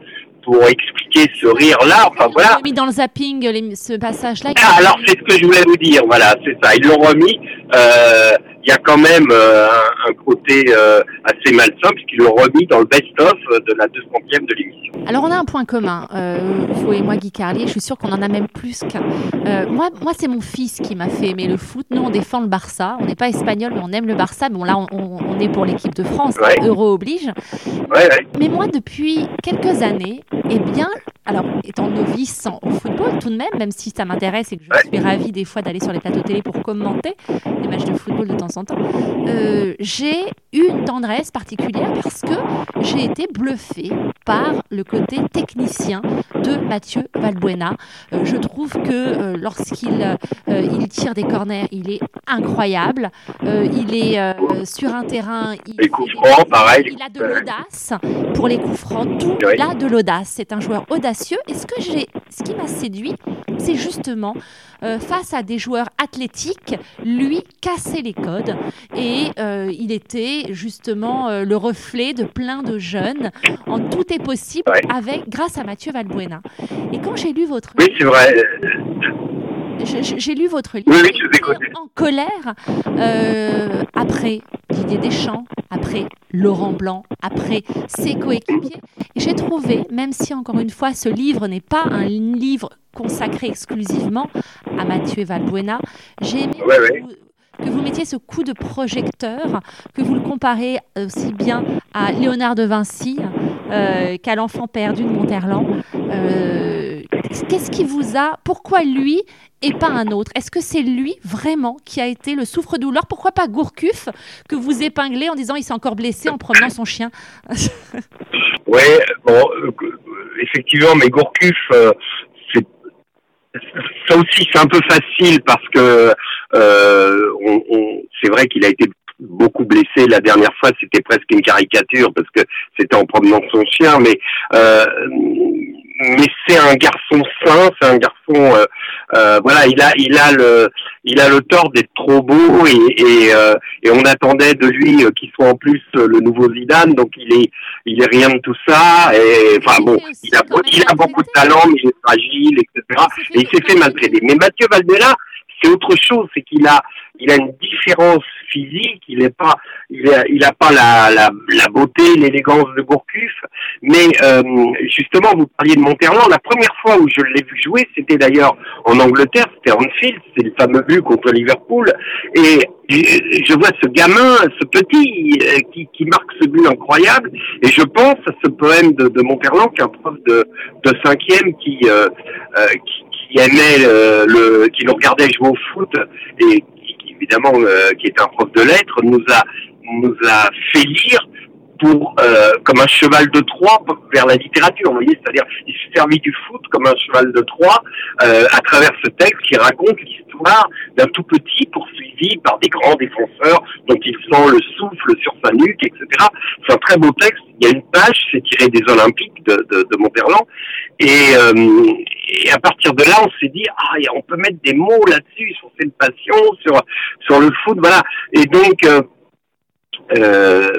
pour expliquer ce rire-là. Enfin voilà. Ils mis dans le zapping ce passage-là. Ah, alors c'est ce que je voulais vous dire. Voilà, c'est ça. Ils l'ont remis. Euh, il y a quand même euh, un, un, côté euh, assez malsain puisqu'ils l'ont remis dans le best-of de la 200e de l'émission. Alors on a un point commun, euh, vous et moi Guy Carlier, je suis sûre qu'on en a même plus qu'un. Euh, moi, moi c'est mon fils qui m'a fait aimer le foot. Nous on défend le Barça, on n'est pas espagnol mais on aime le Barça. Bon là on, on est pour l'équipe de France, ouais. Euro oblige. Ouais, ouais. Mais moi depuis quelques années, eh bien, alors étant novice en, au football tout de même, même si ça m'intéresse et que je suis ravie des fois d'aller sur les plateaux télé pour commenter les matchs de football de temps en temps, euh, j'ai eu une tendresse particulière parce que j'ai été bluffée par le côté technicien de Mathieu Valbuena. Euh, je trouve que euh, lorsqu'il il tire des corners, il est incroyable. il est sur un terrain. Il, les coups francs, pareil. Il a de l'audace pour les coups francs. Tout, il a de l'audace. C'est un joueur audacieux. Et ce, que ce qui m'a séduit, c'est justement face à des joueurs athlétiques, lui casser les codes. Et il était justement le reflet de plein de jeunes. En tout est possible avec, grâce à Mathieu Valbuena. Et quand j'ai lu votre oui, c'est vrai. J'ai lu votre livre. Oui, je en colère euh, après Didier Deschamps, après Laurent Blanc, après ses coéquipiers. Et j'ai trouvé, même si encore une fois ce livre n'est pas un livre consacré exclusivement à Mathieu Valbuena, j'ai aimé que vous mettiez ce coup de projecteur, que vous le comparez aussi bien à Léonard de Vinci euh, qu'à l'enfant perdu de Monterland. Euh, qu'est-ce qui vous a, pourquoi lui et pas un autre? Est-ce que c'est lui vraiment qui a été le souffre-douleur? Pourquoi pas Gourcuff que vous épinglez en disant il s'est encore blessé en promenant son chien? Oui, bon, euh, effectivement, mais Gourcuff, ça aussi c'est un peu facile parce que euh, c'est vrai qu'il a été beaucoup blessé la dernière fois c'était presque une caricature parce que c'était en promenant son chien mais euh, mais c'est un garçon sain, c'est un garçon, euh, euh, voilà, il a, il a le, il a le tort d'être trop beau et et, euh, et on attendait de lui qu'il soit en plus le nouveau Zidane, donc il est, il est rien de tout ça. Et enfin bon, il a, il a beaucoup de talent, mais il est fragile, etc. Et il s'est fait maltraiter. Mais Mathieu Valdela, c'est autre chose, c'est qu'il a, il a une différence physique, il n'est pas, il a, il a pas la, la, la beauté, l'élégance de Gourcuff, mais euh, justement, vous parliez de Monterland, la première fois où je l'ai vu jouer, c'était d'ailleurs en Angleterre, c'était Anfield, c'est le fameux but contre Liverpool, et je vois ce gamin, ce petit, euh, qui, qui marque ce but incroyable, et je pense à ce poème de, de Monterland, qu'un prof de, de cinquième qui, euh, euh qui qui aimait le, qui nous regardait jouer au foot et qui, évidemment euh, qui est un prof de lettres nous a nous a fait lire pour euh, comme un cheval de Troie vers la littérature. Vous voyez, c'est-à-dire il s'est servi du foot comme un cheval de Troie euh, à travers ce texte qui raconte l'histoire d'un tout petit poursuivi par des grands défenseurs dont il sent le souffle sur sa nuque, etc. C'est un très beau texte. Il y a une page, c'est tiré des Olympiques de, de, de et, euh, et, à partir de là, on s'est dit ah, on peut mettre des mots là-dessus sur cette passion, sur sur le foot, voilà. Et donc euh,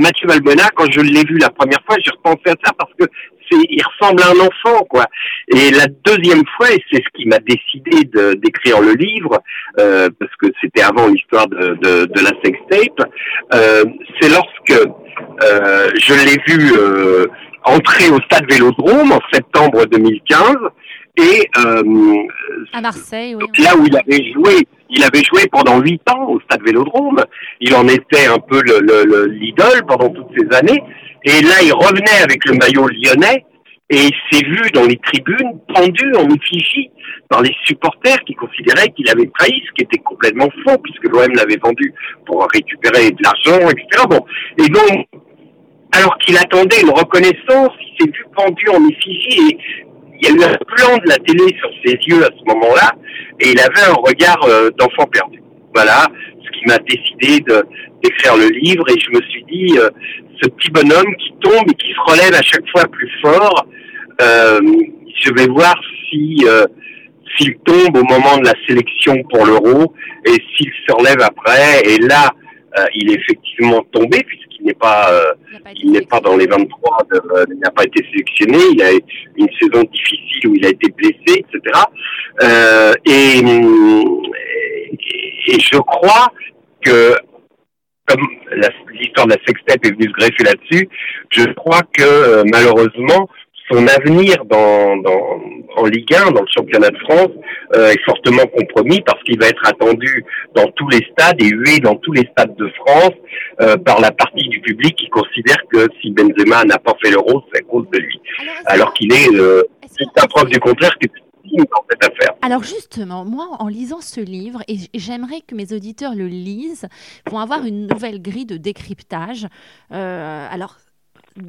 Mathieu Valbuena, quand je l'ai vu la première fois, j'ai repensé à ça parce que c'est, il ressemble à un enfant, quoi. Et la deuxième fois, et c'est ce qui m'a décidé de, d'écrire le livre, euh, parce que c'était avant l'histoire de, de, de la sextape, euh, c'est lorsque euh, je l'ai vu euh, entrer au stade Vélodrome en septembre 2015 et euh, à Marseille, oui, là où il avait joué, il avait joué pendant huit ans au Stade Vélodrome. Il en était un peu l'idole le, pendant toutes ces années. Et là, il revenait avec le maillot lyonnais et il s'est vu dans les tribunes pendu en effigie par les supporters qui considéraient qu'il avait trahi, ce qui était complètement faux puisque l'OM l'avait vendu pour récupérer de l'argent, etc. Bon, et donc alors qu'il attendait une reconnaissance, il s'est vu pendu en effigie et il y a eu un plan de la télé sur ses yeux à ce moment-là, et il avait un regard euh, d'enfant perdu. Voilà, ce qui m'a décidé d'écrire le livre, et je me suis dit, euh, ce petit bonhomme qui tombe et qui se relève à chaque fois plus fort, euh, je vais voir si s'il tombe au moment de la sélection pour l'euro, et s'il se relève après, et là, il est effectivement tombé, il n'est pas, euh, il n'est pas dans les 23, euh, il n'a pas été sélectionné, il a une saison difficile où il a été blessé, etc. Euh, et, et je crois que comme l'histoire de la sextape est venue se greffer là-dessus, je crois que malheureusement son avenir dans, dans, en Ligue 1, dans le championnat de France, euh, est fortement compromis parce qu'il va être attendu dans tous les stades et hué dans tous les stades de France euh, par la partie du public qui considère que si Benzema n'a pas fait l'euro, c'est à cause de lui. Alors, qu'il est, euh, c'est la preuve du contraire que dans cette affaire. Alors justement, moi, en lisant ce livre, et j'aimerais que mes auditeurs le lisent, vont avoir une nouvelle grille de décryptage. Euh, alors,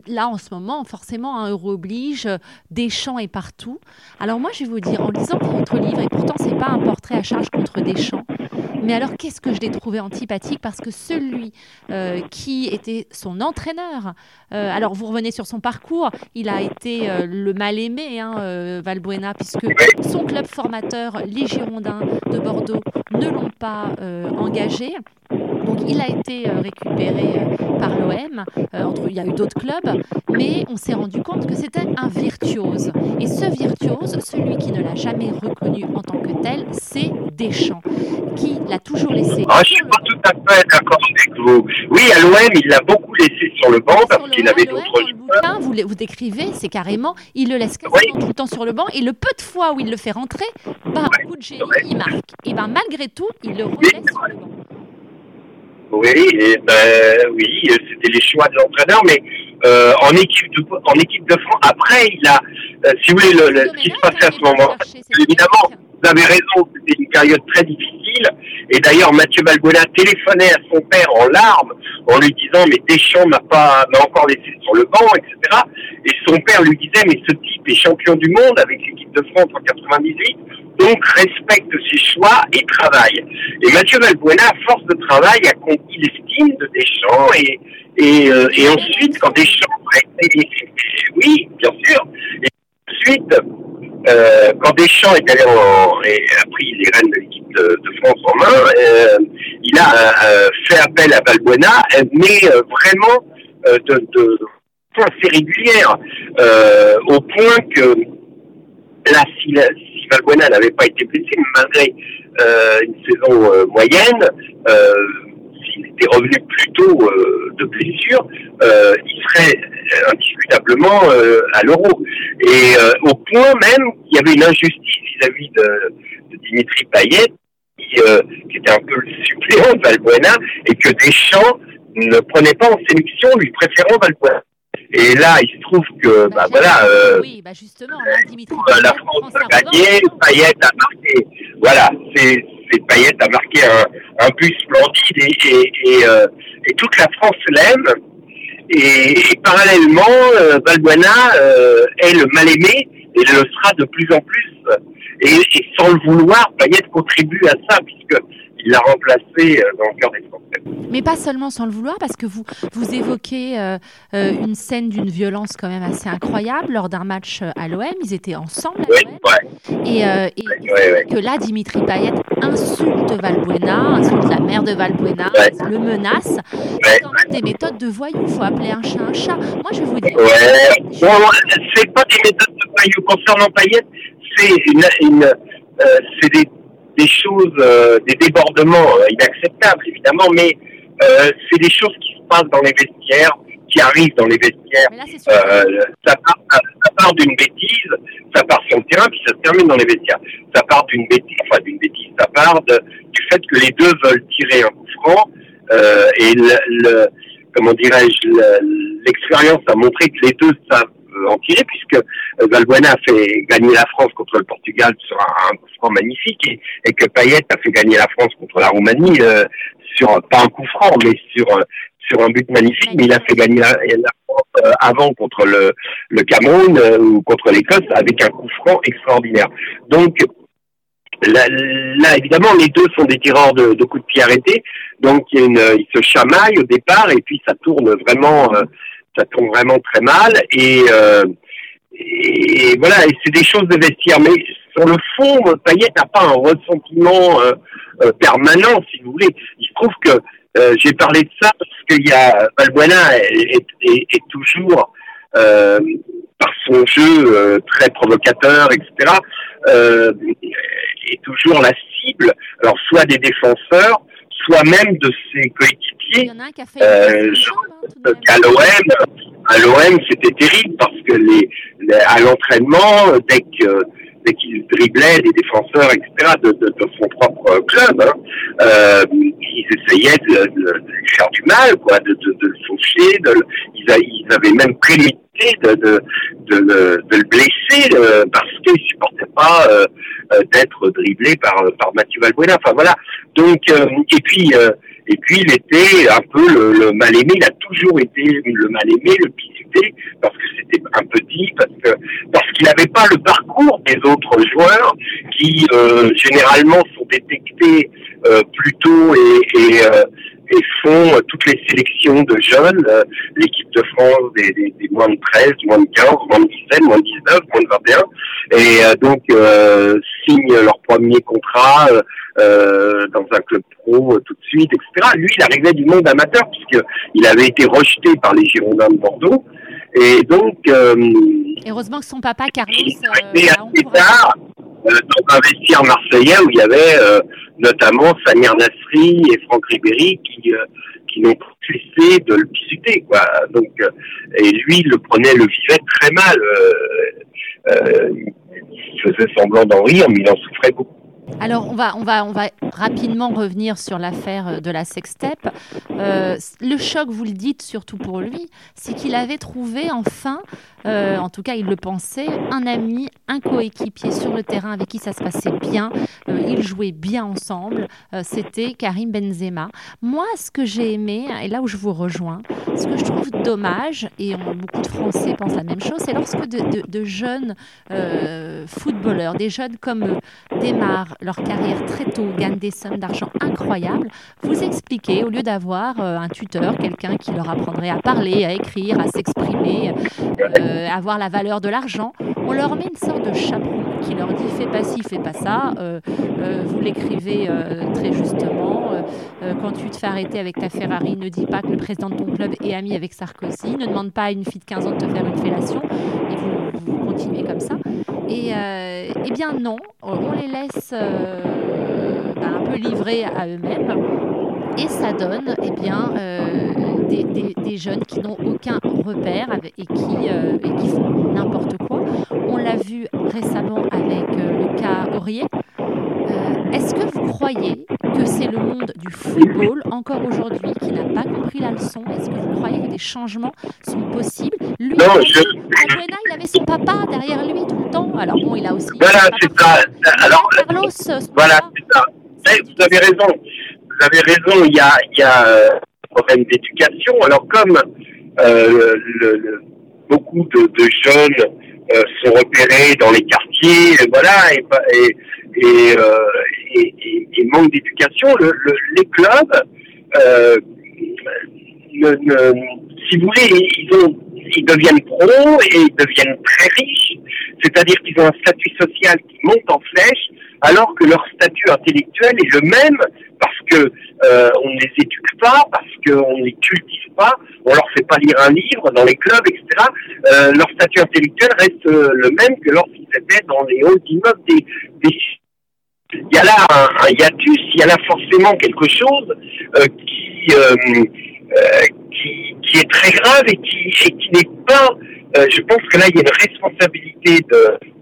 là, en ce moment, forcément, un euro oblige, Deschamps est partout. Alors moi, je vais vous dire, en lisant votre livre, et pourtant, c'est pas un portrait à charge contre Deschamps, mais alors, qu'est-ce que je l'ai trouvé antipathique? Parce que celui euh, qui était son entraîneur, euh, alors vous revenez sur son parcours, il a été euh, le mal-aimé, hein, Valbuena, puisque son club formateur, les Girondins de Bordeaux, ne l'ont pas engagé. Donc il a été euh, récupéré euh, par l'OM, euh, il y a eu d'autres clubs, mais on s'est rendu compte que c'était un virtuose. Et ce virtuose, celui qui ne l'a jamais reconnu en tant que tel, c'est Deschamps, qui l'a toujours laissé. Ah, je ne suis pas tout à fait d'accord avec vous. Oui, à l'OM, il l'a beaucoup laissé sur le banc parce qu'il avait d'autres joueurs. Vous, vous décrivez, c'est carrément, il le laisse quasiment tout le temps sur le banc, et le peu de fois où il le fait rentrer, bah, coup de génie, il marque. Et ben malgré tout, il le relaisse sur le banc. Oui, et ben, oui, c'était les choix de l'entraîneur, mais euh, en équipe de en équipe de France. Après, il a, euh, si vous voulez, le, le, ce qui se passait à ce moment, évidemment, vous avez raison, c'était une période très difficile. Et d'ailleurs, Mathieu Balbona téléphonait à son père en larmes en lui disant mais Deschamps m'a pas m'a encore laissé sur le banc, etc. Et son père lui disait mais ce type est champion du monde avec l'équipe de France en 98 donc respecte ses choix et travaille. Et Mathieu Valbuena, à force de travail, a conquis l'estime de Deschamps et, et, euh, et ensuite, quand Deschamps a. Oui, bien sûr. Ensuite, euh, quand Deschamps est allé en, et a pris les rênes de l'équipe de, France en main, euh, il a euh, fait appel à Valbuena, mais euh, vraiment de, façon assez régulière, au point que là, si, si Valbuena n'avait pas été blessé, malgré euh, une saison euh, moyenne, euh, s'il était revenu plus tôt de blessure, il serait indiscutablement à l'euro. Et au point même qu'il y avait une injustice vis-à-vis de, de, Dimitri Payet, qui, qui, était un peu le suppléant de Valbuena, et que Deschamps ne prenait pas en sélection, lui préférant Valbuena. Et là, il se trouve que, bah, bah voilà, euh, oui, bah justement, là, Dimitri la France a gagné, Payet a marqué, voilà, c'est, Payet a marqué un, un but splendide et, et, euh, toute la France l'aime. Et, parallèlement, euh, euh, est le mal-aimé et le sera de plus en plus. Et, sans le vouloir, Payet contribue à ça puisque il l'a remplacé euh, dans le cœur des Français. Mais pas seulement sans le vouloir, parce que vous, vous évoquez euh, euh, une scène d'une violence quand même assez incroyable lors d'un match à l'OM. Ils étaient ensemble à l'OM. Et, que là, Dimitri Payet insulte Valbuena, insulte la mère de Valbuena, le menace. C'est quand même des méthodes de voyous. Il faut appeler un chat un chat. Moi, je vous dis. Ouais. c'est pas des méthodes de voyous. Concernant Payet, c'est une, une c'est des des choses, euh, des débordements euh, inacceptables évidemment, mais euh, c'est des choses qui se passent dans les vestiaires, qui arrivent dans les vestiaires. ça part, ça part d'une bêtise, ça part sur le terrain, puis ça se termine dans les vestiaires. Ça part d'une bêtise, enfin d'une bêtise, ça part du fait que les deux veulent tirer un coup franc et le, le comment dirais-je, l'expérience a montré que les deux savent en tirer, puisque euh, Valbuena a fait gagner la France contre le Portugal sur un, coup franc magnifique, et, que Payet a fait gagner la France contre la Roumanie euh, sur pas un coup franc, mais sur euh, sur un but magnifique, mais il a fait gagner la, France avant contre le, le Cameroun ou contre l'Écosse avec un coup franc extraordinaire. Donc Là, évidemment, les deux sont des tireurs de, coups de pied arrêtés, donc il ils se chamaillent au départ et puis ça tourne vraiment, ça tombe vraiment très mal. Et, euh, et voilà, et c'est des choses de vestiaire. Mais sur le fond, Payet n'a pas un ressentiment euh, euh, permanent, si vous voulez. Il se trouve que euh, j'ai parlé de ça parce qu'il y a Valbuena est, est, est, toujours euh, par son jeu très provocateur, etc. est toujours la cible. Alors soit des défenseurs, soit même de ses coéquipiers. Euh, à l'OM, à l'OM, c'était terrible parce que les, à l'entraînement, dès que dès qu'il driblait les défenseurs, etc., de, de, de son propre club, hein, euh, ils essayaient de, de, lui faire du mal, quoi, de, de, le faucher, de, ils, ils avaient même prémédité de, de, de, de, le blesser euh, parce qu'il supportait pas euh, euh, d'être dribblé par, par Mathieu Valbuena. Enfin voilà. Donc et puis et puis il était un peu le, mal aimé. Il a toujours été le mal aimé, le quitté parce que c'était un petit, parce que parce qu'il n'avait pas le parcours des autres joueurs qui euh, généralement sont détectés euh, plus tôt et, et, et font toutes les sélections de jeunes, l'équipe de France des, des, des, moins de 13, moins de 15, moins de 17, moins de 19, moins de 21, et donc signent leur premier contrat euh, dans un club pro euh, tout de suite, etc. Lui, il arrivait du monde amateur puisqu'il avait été rejeté par les Girondins de Bordeaux. Et donc... Euh, heureusement que son papa, Carlos... Était assez tard dans un vestiaire marseillais où il y avait notamment Samir Nasri et Franck Ribéry qui qui n'ont cessé de le visiter quoi donc et lui il le prenait le vivait très mal il faisait semblant d'en rire mais il en souffrait beaucoup alors, on va, on, va, on va rapidement revenir sur l'affaire euh, de la sextape. Euh, le choc, vous le dites surtout pour lui, c'est qu'il avait trouvé enfin, euh, en tout cas il le pensait, un ami, un coéquipier sur le terrain avec qui ça se passait bien. ils jouaient bien ensemble. C'était Karim Benzema. Moi, ce que j'ai aimé, et là où je vous rejoins, ce que je trouve dommage, et beaucoup de Français pensent la même chose, c'est lorsque de, jeunes footballeurs, des jeunes comme Desmar, leur carrière très tôt, gagnent des sommes d'argent incroyables, vous expliquez, au lieu d'avoir euh, un tuteur, quelqu'un qui leur apprendrait à parler, à écrire, à s'exprimer, euh, avoir la valeur de l'argent, on leur met une sorte de chaperon qui leur dit fais pas ci, fais pas ça. Euh, vous l'écrivez très justement. quand tu te fais arrêter avec ta Ferrari, ne dis pas que le président de ton club est ami avec Sarkozy. Ne demande pas à une fille de 15 ans de te faire une fellation. Et vous, continuez comme ça. Et eh bien non, on les laisse euh, bah, un peu livrés à eux-mêmes. Et ça donne eh bien, euh, des, jeunes qui n'ont aucun repère et qui, euh, et qui font n'importe quoi. On l'a vu récemment avec le cas Aurier. Est-ce que vous croyez que c'est le monde du football, encore aujourd'hui, qui n'a pas compris la leçon? Est-ce que vous croyez que des changements sont possibles? Lui, non, je... il avait son papa derrière lui tout le temps. Alors bon, il a aussi... Voilà, c'est ça. Alors, Carlos, voilà, c'est ça. Vous avez raison. Vous avez raison, il y a, il y a euh, problème d'éducation. Alors comme euh, le, beaucoup de, jeunes euh, sont repérés dans les quartiers, voilà, et, et, et, euh, et, manque d'éducation, le, le, les clubs, euh, si vous voulez, ils, ont, ils deviennent pros et ils deviennent très riches, c'est-à-dire qu'ils ont un statut social qui monte en flèche, alors que leur statut intellectuel est le même parce que euh, on ne les éduque pas, parce qu'on ne les cultive pas, on leur fait pas lire un livre dans les clubs, etc. Euh, leur statut intellectuel reste euh, le même que lorsqu'ils étaient dans les halls d'immeubles des, il y a là un, hiatus, il y a là forcément quelque chose qui, qui, est très grave et qui, et qui n'est pas. Je pense que là il y a une responsabilité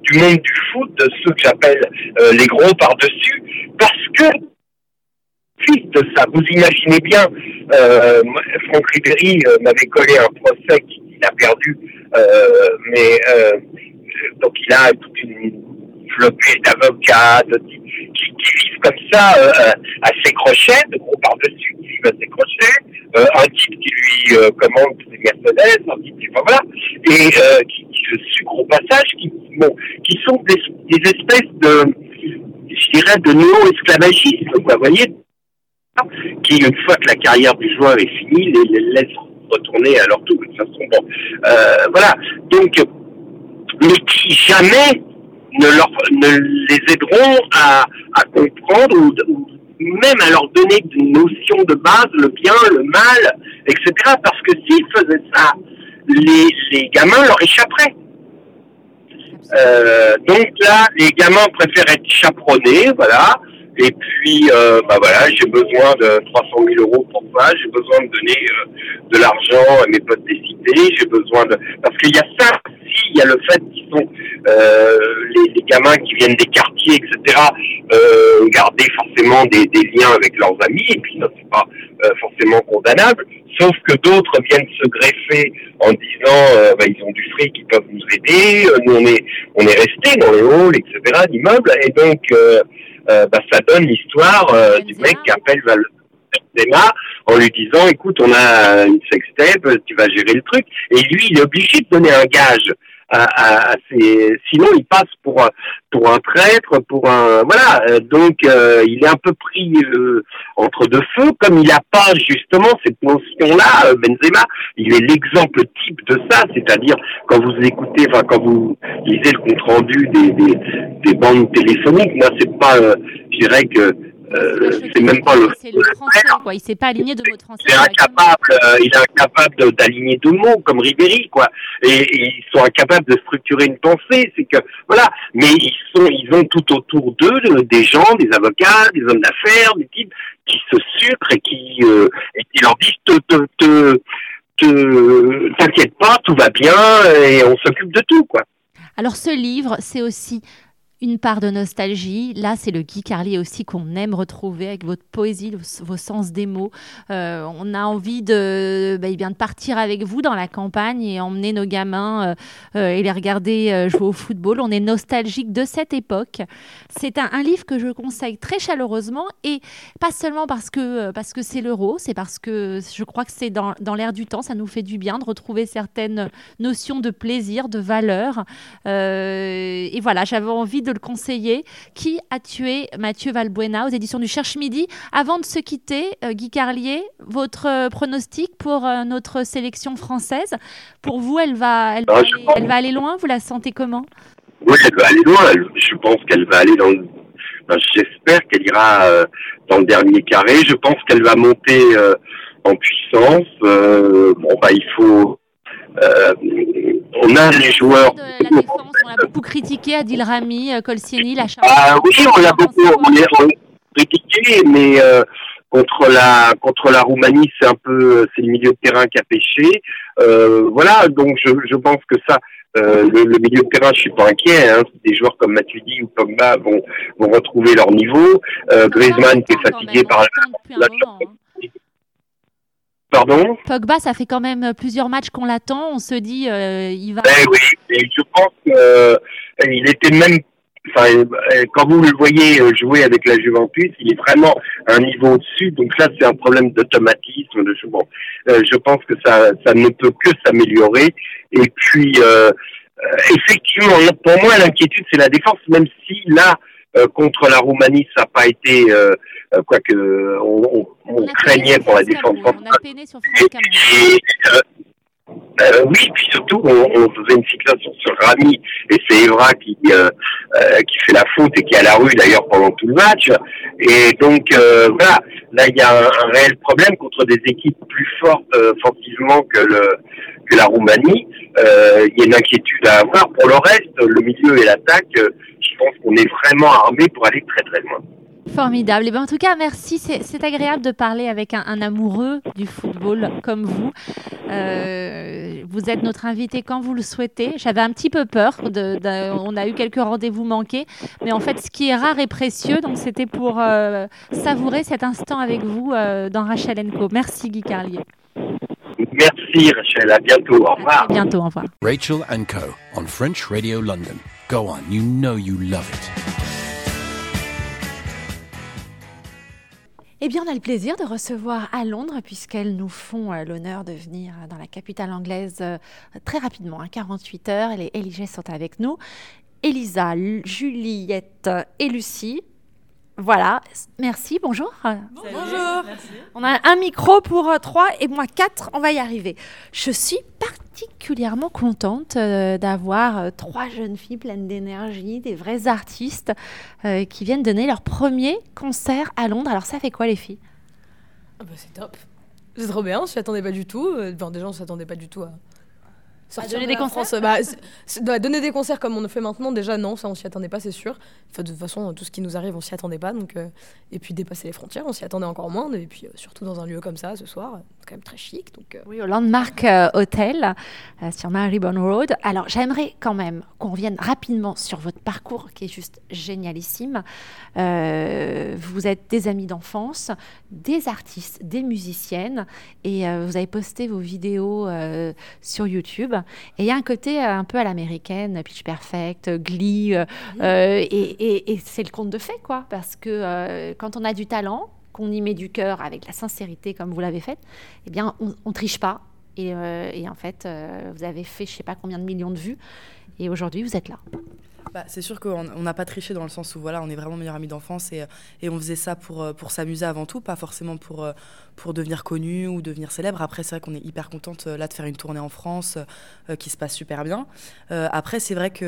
du monde du foot, de ceux que j'appelle les gros par-dessus, parce que de ça, vous imaginez bien, Franck Ribéry m'avait collé un procès qu'il a perdu, mais donc il a toute une flopée d'avocats qui, qui, vivent comme ça euh, euh, à ses crochets, de gros par-dessus, qui vivent à ses crochets, euh, un type qui lui euh, commande ses Mercedes, un type qui, enfin, voilà, et euh, qui, qui sucre au passage, qui, bon, qui sont des, des espèces de, je dirais, de néo-esclavagisme, vous voyez, qui, une fois que la carrière du joueur est finie, les, les laisse retourner à leur tour. De toute façon, bon, euh, voilà. Donc, mais qui jamais ne, leur, ne les aideront à, à comprendre ou, ou, même à leur donner une notion de base, le bien, le mal, etc. Parce que s'ils faisaient ça, les, les gamins leur échapperaient. Euh, donc là, les gamins préfèrent être chaperonnés, voilà. Et puis, euh, bah voilà, j'ai besoin de 300 000 euros pour ça. J'ai besoin de donner euh, de l'argent à mes potes des cités. J'ai besoin de parce qu'il y a ça aussi. Il y a le fait qu'ils sont euh, les, les, gamins qui viennent des quartiers, etc. Euh, garder forcément des, des, liens avec leurs amis. Et puis, c'est pas euh, forcément condamnable. Sauf que d'autres viennent se greffer en disant, euh, bah, ils ont du fric, ils peuvent nous aider. Nous, on est on est resté dans les halls, etc. d'immeubles. Et donc euh, bah, ça donne l'histoire euh, du mec qui appelle Val Benzema en lui disant, écoute, on a une sextape, tu vas gérer le truc. Et lui, il est obligé de donner un gage à, sinon il passe pour pour un traître, pour un voilà. Euh, donc euh, il est un peu pris euh, entre deux feux, comme il n'a pas justement cette notion-là. Benzema, il est l'exemple type de ça, c'est-à-dire quand vous écoutez, enfin quand vous lisez le compte rendu des, des, des bandes téléphoniques, moi c'est pas, je dirais que euh, c'est même pas le. C'est le français, quoi. Il s'est pas aligné de mots français. C'est incapable. Euh, il est incapable d'aligner deux mots comme Ribéry, quoi. Et, ils sont incapables de structurer une pensée. C'est que voilà. Mais ils sont, ils ont tout autour d'eux des gens, des avocats, des hommes d'affaires, des types qui se sucrent et qui euh, et qui leur disent te te te t'inquiète pas, tout va bien et on s'occupe de tout, quoi. Alors ce livre, c'est aussi une part de nostalgie. Là, c'est le Guy Carlier aussi qu'on aime retrouver avec votre poésie, vos sens des mots. Euh, on a envie de, bah, de partir avec vous dans la campagne et emmener nos gamins euh, euh, et les regarder jouer au football. On est nostalgique de cette époque. C'est un, livre que je conseille très chaleureusement et pas seulement parce que parce que c'est l'euro, c'est parce que je crois que c'est dans, dans l'air du temps. Ça nous fait du bien de retrouver certaines notions de plaisir, de valeur. et voilà, j'avais envie de le conseiller. Qui a tué Mathieu Valbuena aux éditions du Cherche Midi? Avant de se quitter, euh, Guy Carlier, votre euh, pronostic pour euh, notre sélection française? Pour vous, elle va, elle, va aller, loin? Vous la sentez comment? Oui, elle va aller loin. Je pense qu'elle va aller dans J'espère qu'elle ira dans le dernier carré. Je pense qu'elle va monter en puissance. bon, bah, il faut on a les joueurs. on a beaucoup critiqué Adil Rami, euh, Colsieni, la Ah oui, on a beaucoup critiqué, mais euh, contre la contre la Roumanie, c'est un peu c'est le milieu de terrain qui a pêché. Euh, voilà, donc je, je pense que ça. le, milieu de terrain, je suis pas inquiet. Hein. Des joueurs comme Matuidi ou Pogba vont vont retrouver leur niveau. Griezmann qui est fatigué par la, Pardon Pogba, ça fait quand même plusieurs matchs qu'on l'attend. On se dit, euh, il va. Eh oui, et je pense qu'il euh, était même. Enfin, euh, quand vous le voyez jouer avec la Juventus, il est vraiment à un niveau au-dessus. Donc là, c'est un problème d'automatisme. De bon, je pense que ça, ça ne peut que s'améliorer. Et puis, effectivement, pour moi, l'inquiétude, c'est la défense, même si là, contre la Roumanie, ça n'a pas été euh, quoique on, on, craignait pour la défense française. On a peiné sur France euh, euh, oui, puis surtout, on, on, faisait une fixation sur Rami, et c'est Evra qui, euh, euh, qui fait la faute et qui est à la rue d'ailleurs pendant tout le match. Et donc, euh, voilà, là, il y a un, un, réel problème contre des équipes plus fortes offensivement que, le, que la Roumanie. Il y a une inquiétude à avoir. Pour le reste, le milieu et l'attaque, je pense qu'on est vraiment armé pour aller très très loin. Formidable. Et eh ben, en tout cas, merci. C'est agréable de parler avec un, amoureux du football comme vous. Euh, vous êtes notre invité quand vous le souhaitez. J'avais un petit peu peur. De, on a eu quelques rendez-vous manqués. Mais en fait, ce qui est rare et précieux, donc c'était pour euh, savourer cet instant avec vous euh, dans Rachel Co. Merci Guy Carlier. Merci Rachel. À bientôt. Au revoir. À bientôt. Au revoir. Rachel Co. on French Radio London. Go on. You know you love it. Eh bien, on a le plaisir de recevoir à Londres, puisqu'elles nous font euh, l'honneur de venir dans la capitale anglaise euh, très rapidement, à hein, 48 heures. Les Eligés sont avec nous. Elisa, Juliette et Lucie. Voilà, merci, bonjour. Bonjour. On a un micro pour euh, trois et moi quatre, on va y arriver. Je suis particulièrement contente euh, d'avoir euh, trois jeunes filles pleines d'énergie, des vrais artistes qui viennent donner leur premier concert à Londres. Alors ça fait quoi les filles? Ah bah, C'est top. C'est trop bien, on s'y attendait pas du tout. Enfin, déjà, on s'attendait pas du tout à donner des concerts bah, Donner des concerts comme on le fait maintenant, déjà, non, ça, on s'y attendait pas, c'est sûr. Enfin, de toute façon, tout ce qui nous arrive, on s'y attendait pas. Donc, euh, et puis, dépasser les frontières, on s'y attendait encore moins. Et puis, euh, surtout dans un lieu comme ça, ce soir, quand même très chic. Donc, euh. Oui, au Landmark Hotel, sur Marybone Road. Alors, j'aimerais quand même qu'on revienne rapidement sur votre parcours, qui est juste génialissime. vous êtes des amis d'enfance, des artistes, des musiciennes, et vous avez posté vos vidéos sur YouTube. Et il y a un côté euh, un peu à l'américaine, Pitch Perfect, Glee, euh, euh, et, c'est le conte de fait, quoi. Parce que quand on a du talent, qu'on y met du cœur avec la sincérité comme vous l'avez fait, eh bien, on, ne triche pas. Et, et en fait, vous avez fait je sais pas combien de millions de vues. Et aujourd'hui, vous êtes là. Bah, c'est sûr qu'on n'a pas triché dans le sens où voilà, on est vraiment meilleurs amis d'enfance et, et, on faisait ça pour, euh, pour s'amuser avant tout, pas forcément pour, euh, devenir connu ou devenir célèbre. Après, c'est vrai qu'on est hyper contente euh, là de faire une tournée en France qui se passe super bien. après, c'est vrai qu'il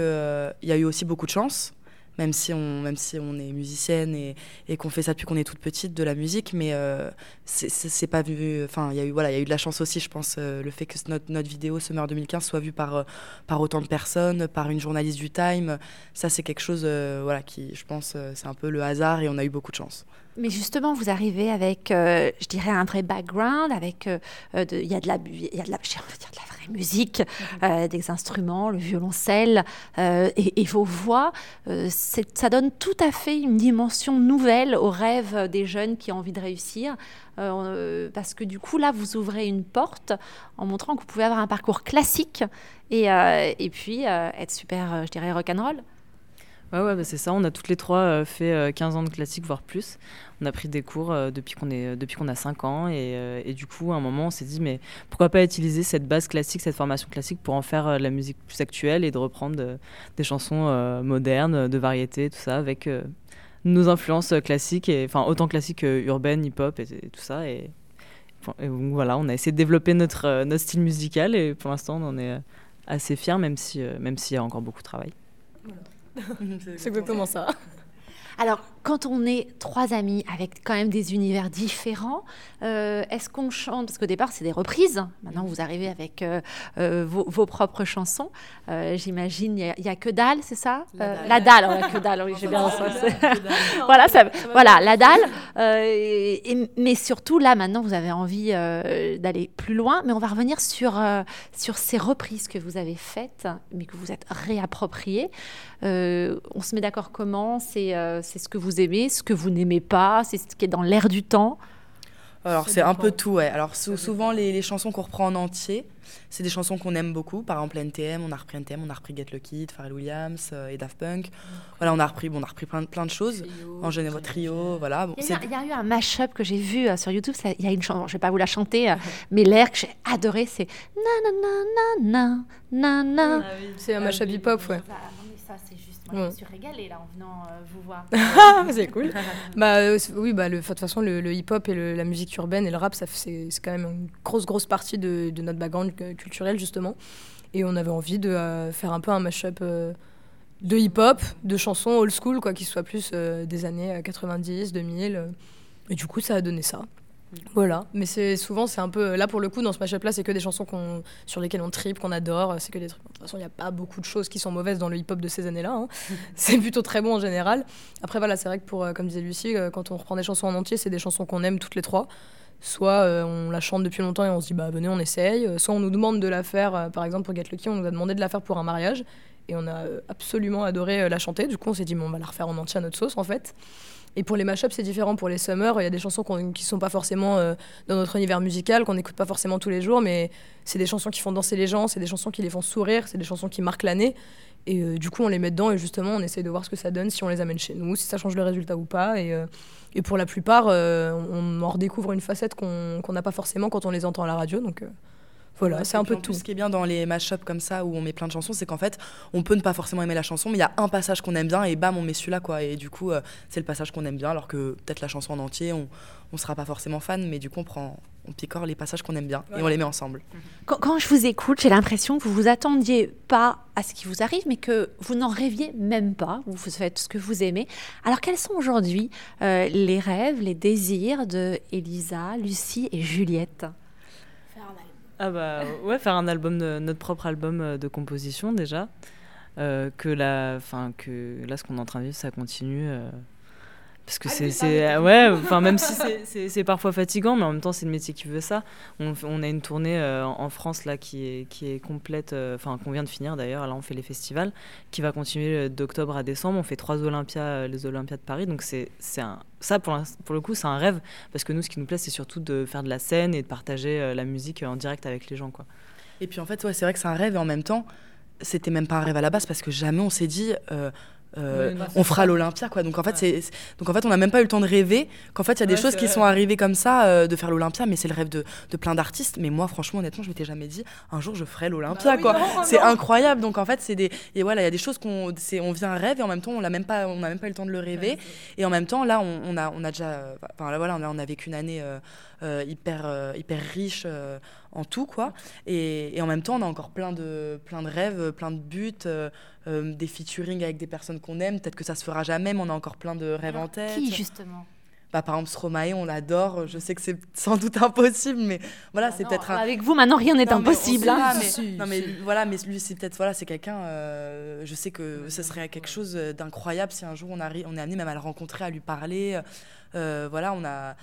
y a eu aussi beaucoup de chance même si on, même si on est musicienne et, et qu'on fait ça depuis qu'on est toute petite, de la musique, mais euh, c'est pas vu. Enfin, il y a eu voilà, il y a eu de la chance aussi, je pense, euh, le fait que notre, notre vidéo Summer 2015 soit vue par euh, par autant de personnes, par une journaliste du Time, ça c'est quelque chose, voilà, qui, je pense, c'est un peu le hasard et on a eu beaucoup de chance. Mais justement, vous arrivez avec, je dirais, un vrai background, avec, il y a de la, il y a de la, dire, de la musique, mhm. euh, des instruments, le violoncelle euh, et, vos voix. Euh, ça donne tout à fait une dimension nouvelle au rêve des jeunes qui ont envie de réussir. parce que du coup, là, vous ouvrez une porte en montrant que vous pouvez avoir un parcours classique et, et puis être super, je dirais, rock'n'roll. Ouais, ouais bah, c'est ça. On a toutes les trois euh, fait euh, 15 ans de classique, voire plus. On a pris des cours euh, depuis qu'on qu'on a 5 ans. Et, du coup, à un moment, on s'est dit, mais pourquoi pas utiliser cette base classique, cette formation classique pour en faire la musique plus actuelle et de reprendre des chansons modernes, de variété, tout ça, avec nos influences classiques, et, enfin autant classiques urbaines, hip-hop et, tout ça. Et, voilà, on a essayé de développer notre, notre style musical et pour l'instant, on en est assez fiers, même s'il si, même s'il y a encore beaucoup de travail. C'est exactement ça. Alors, quand on est trois amis avec quand même des univers différents, euh, est-ce qu'on chante? Parce qu'au départ, c'est des reprises. Maintenant, vous arrivez avec euh, euh, vos, propres chansons. J'imagine, il n'y a, que dalle, c'est ça? La dalle, la que dalle, oui, j'ai bien voilà, ça, voilà, la dalle. mais surtout, là, maintenant, vous avez envie d'aller plus loin. Mais on va revenir sur, sur ces reprises que vous avez faites, mais que vous êtes réappropriées. on se met d'accord comment? C'est ce que vous aimez, ce que vous n'aimez pas, c'est ce qui est dans l'air du temps alors c'est un peu tout, ouais. Alors souvent les, chansons qu'on reprend en entier, c'est des chansons qu'on aime beaucoup. Par exemple NTM, on a repris NTM, on a repris Get Lucky, Pharrell Williams euh, et Daft Punk. Voilà, on a repris, bon, on a repris plein, plein de choses. en Genève Trio, voilà. il, y a, eu un mash-up que j'ai vu euh, sur YouTube. Il y a une chanson, je vais pas vous la chanter, euh, mais l'air que j'ai adoré, c'est na na na na na na. Ah c'est un mash-up hip-hop, ouais. ça, je me suis régalée là en venant euh, vous voir. c'est cool. bah, euh, oui, bah, de toute façon, le, hip-hop et la musique urbaine et le rap, c'est quand même une grosse, grosse partie de, notre background culturel, justement. Et on avait envie de euh, faire un peu un mash-up de hip-hop, de chansons old school, quoi, qui soient plus des années 90, 2000. et du coup, ça a donné ça. Voilà, mais c'est souvent c'est un peu là pour le coup dans ce match-up là c'est que des chansons qu'on sur lesquelles on tripe, qu'on adore, c'est que des trucs. De toute façon, il n'y a pas beaucoup de choses qui sont mauvaises dans le hip-hop de ces années-là. Hein. c'est plutôt très bon en général. Après voilà, c'est vrai que pour euh, comme disait Lucie, euh, quand on reprend des chansons en entier, c'est des chansons qu'on aime toutes les trois. Soit euh, on la chante depuis longtemps et on se dit bah venez on essaye. Soit on nous demande de la faire, par exemple pour Get Lucky, on nous a demandé de la faire pour un mariage et on a absolument adoré la chanter. Du coup on s'est dit bon, on va la refaire en entier à notre sauce en fait. Et pour les mashups, c'est différent. Pour les summers, il y a des chansons qui ne sont pas forcément euh, dans notre univers musical, qu'on n'écoute pas forcément tous les jours, mais c'est des chansons qui font danser les gens, c'est des chansons qui les font sourire, c'est des chansons qui marquent l'année. Et euh, du coup, on les met dedans et justement, on essaye de voir ce que ça donne, si on les amène chez nous, si ça change le résultat ou pas. Et, euh, pour la plupart, on en redécouvre une facette qu'on n'a pas forcément quand on les entend à la radio. Donc voilà, c'est un peu tout. ce qui est bien dans les mashups comme ça où on met plein de chansons, c'est qu'en fait, on peut ne pas forcément aimer la chanson, mais il y a un passage qu'on aime bien et bam, on met celui-là quoi. Et du coup, euh, c'est le passage qu'on aime bien, alors que peut-être la chanson en entier, on ne sera pas forcément fan, mais du coup, on prend, on picore les passages qu'on aime bien et on les met ensemble. Quand, quand je vous écoute, j'ai l'impression que vous vous attendiez pas à ce qui vous arrive, mais que vous n'en rêviez même pas. Vous faites ce que vous aimez. Alors, quels sont aujourd'hui euh, les rêves, les désirs de Elisa, Lucie et Juliette? Ah bah ouais, faire un album, notre propre album euh, de composition déjà. Euh, que, la, que là, ce qu'on est en train de vivre, ça continue. Euh, parce que ah, c'est. Ouais, enfin, même si c'est parfois fatigant, mais en même temps, c'est le métier qui veut ça. On, on a une tournée euh, en France là qui est, qui est complète, euh, enfin, qu'on vient de finir d'ailleurs. Là, on fait les festivals, qui va continuer euh, d'octobre à décembre. On fait trois Olympias, les Olympiades de Paris. Donc, c'est un. Ça, pour, pour le coup, c'est un rêve. Parce que nous, ce qui nous plaît, c'est surtout de faire de la scène et de partager la musique en direct avec les gens, quoi. Et puis, en fait, ouais, c'est vrai que c'est un rêve et en même temps, c'était même pas un rêve à la base parce que jamais on s'est dit euh, on fera l'Olympia quoi. Donc en fait c'est donc en fait on n'a même pas eu le temps de rêver. Qu'en fait il y a des choses qui sont arrivées comme ça euh, de faire l'Olympia mais c'est le rêve de, de plein d'artistes. Mais moi franchement honnêtement je m'étais jamais dit un jour je ferai l'Olympia bah quoi. c'est incroyable. Donc en fait c'est des et voilà il y a des choses qu'on c'est on vient un rêve et en même temps on l'a même pas on n'a même pas eu le temps de le rêver. et en même temps là on, a on a déjà enfin là voilà on a, on a vécu une année euh, hyper hyper riche en tout quoi et, et, en même temps on a encore plein de plein de rêves plein de buts euh, des featuring avec des personnes qu'on aime. Peut-être que ça se fera jamais, mais on a encore plein de rêves en tête. Qui justement? Bah, par exemple, Stromae, on l'adore. Je sais que c'est sans doute impossible, mais voilà, ah c'est peut-être. Avec vous, maintenant, rien n'est impossible. Hein. non, mais voilà, mais lui, c'est peut-être voilà, c'est quelqu'un. Euh, je sais que ce serait quelque chose d'incroyable si un jour on arrive, on est amené même à le rencontrer, à lui parler. Euh, voilà, on a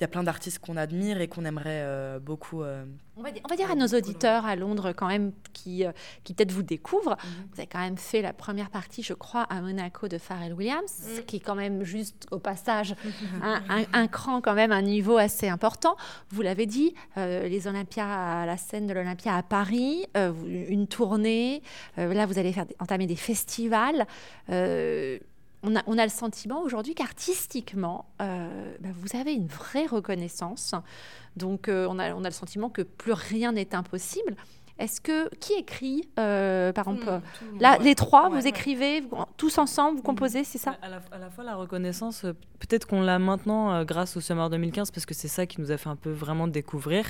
y a plein d'artistes qu'on admire et qu'on aimerait euh, beaucoup. Euh, on, va dire, on, va dire, à nos auditeurs à Londres quand même qui, euh, qui peut-être vous découvrent. Mhm. Vous avez quand même fait la première partie, je crois, à Monaco de Pharrell Williams, mhm. qui est quand même juste au passage un, un, cran quand même, un niveau assez important. Vous l'avez dit, les Olympias à la scène de l'Olympia à Paris, une tournée. là, vous allez faire entamer des festivals on a, le sentiment aujourd'hui qu'artistiquement, euh, bah, vous avez une vraie reconnaissance. Donc, euh, on, a, on a le sentiment que plus rien n'est impossible. Est-ce que qui écrit, euh, par exemple, là, les trois, vous écrivez tous ensemble, vous mm. composez, c'est ça à la, fois la reconnaissance, euh, peut-être qu'on l'a maintenant euh, grâce au Summer 2015 parce que c'est ça qui nous a fait un peu vraiment découvrir.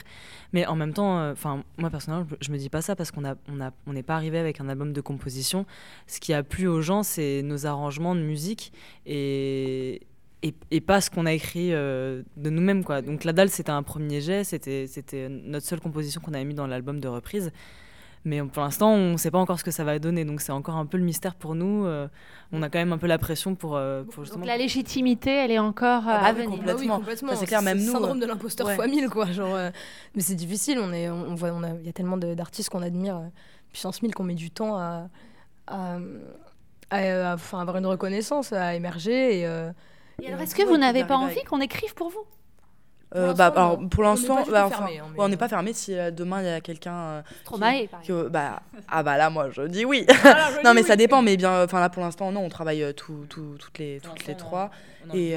Mais en même temps, enfin moi personnellement, je, me dis pas ça parce qu'on a, on a, on n'est pas arrivé avec un album de composition. Ce qui a plu aux gens, c'est nos arrangements de musique et et, pas ce qu'on a écrit euh, de nous-mêmes. quoi. Donc La Dalle, c'était un premier jet, c'était, c'était notre seule composition qu'on avait mis dans l'album de reprise. Mais pour l'instant, on ne sait pas encore ce que ça va donner. Donc c'est encore un peu le mystère pour nous. Euh, on a quand même un peu la pression pour, euh, justement... Donc la légitimité, elle est encore ah bah à venir. Complètement. Ah complètement. c'est clair, même nous. syndrome de l'imposteur fois mille, quoi. Genre, mais c'est difficile. On est, on voit, on a, il y a tellement d'artistes qu'on admire, puissance 1000, qu'on met du temps à, à, à, avoir une reconnaissance, à émerger et alors, est-ce que vous n'avez pas envie qu'on écrive pour vous? Euh, bah, alors, pour l'instant, bah, on n'est pas fermé. Si euh, demain il y a quelqu'un. Euh, bah, ah bah là, moi je dis oui. non, mais ça dépend. Mais bien, enfin là pour l'instant, non, on travaille euh, tout, tout, toutes les, toutes les trois. et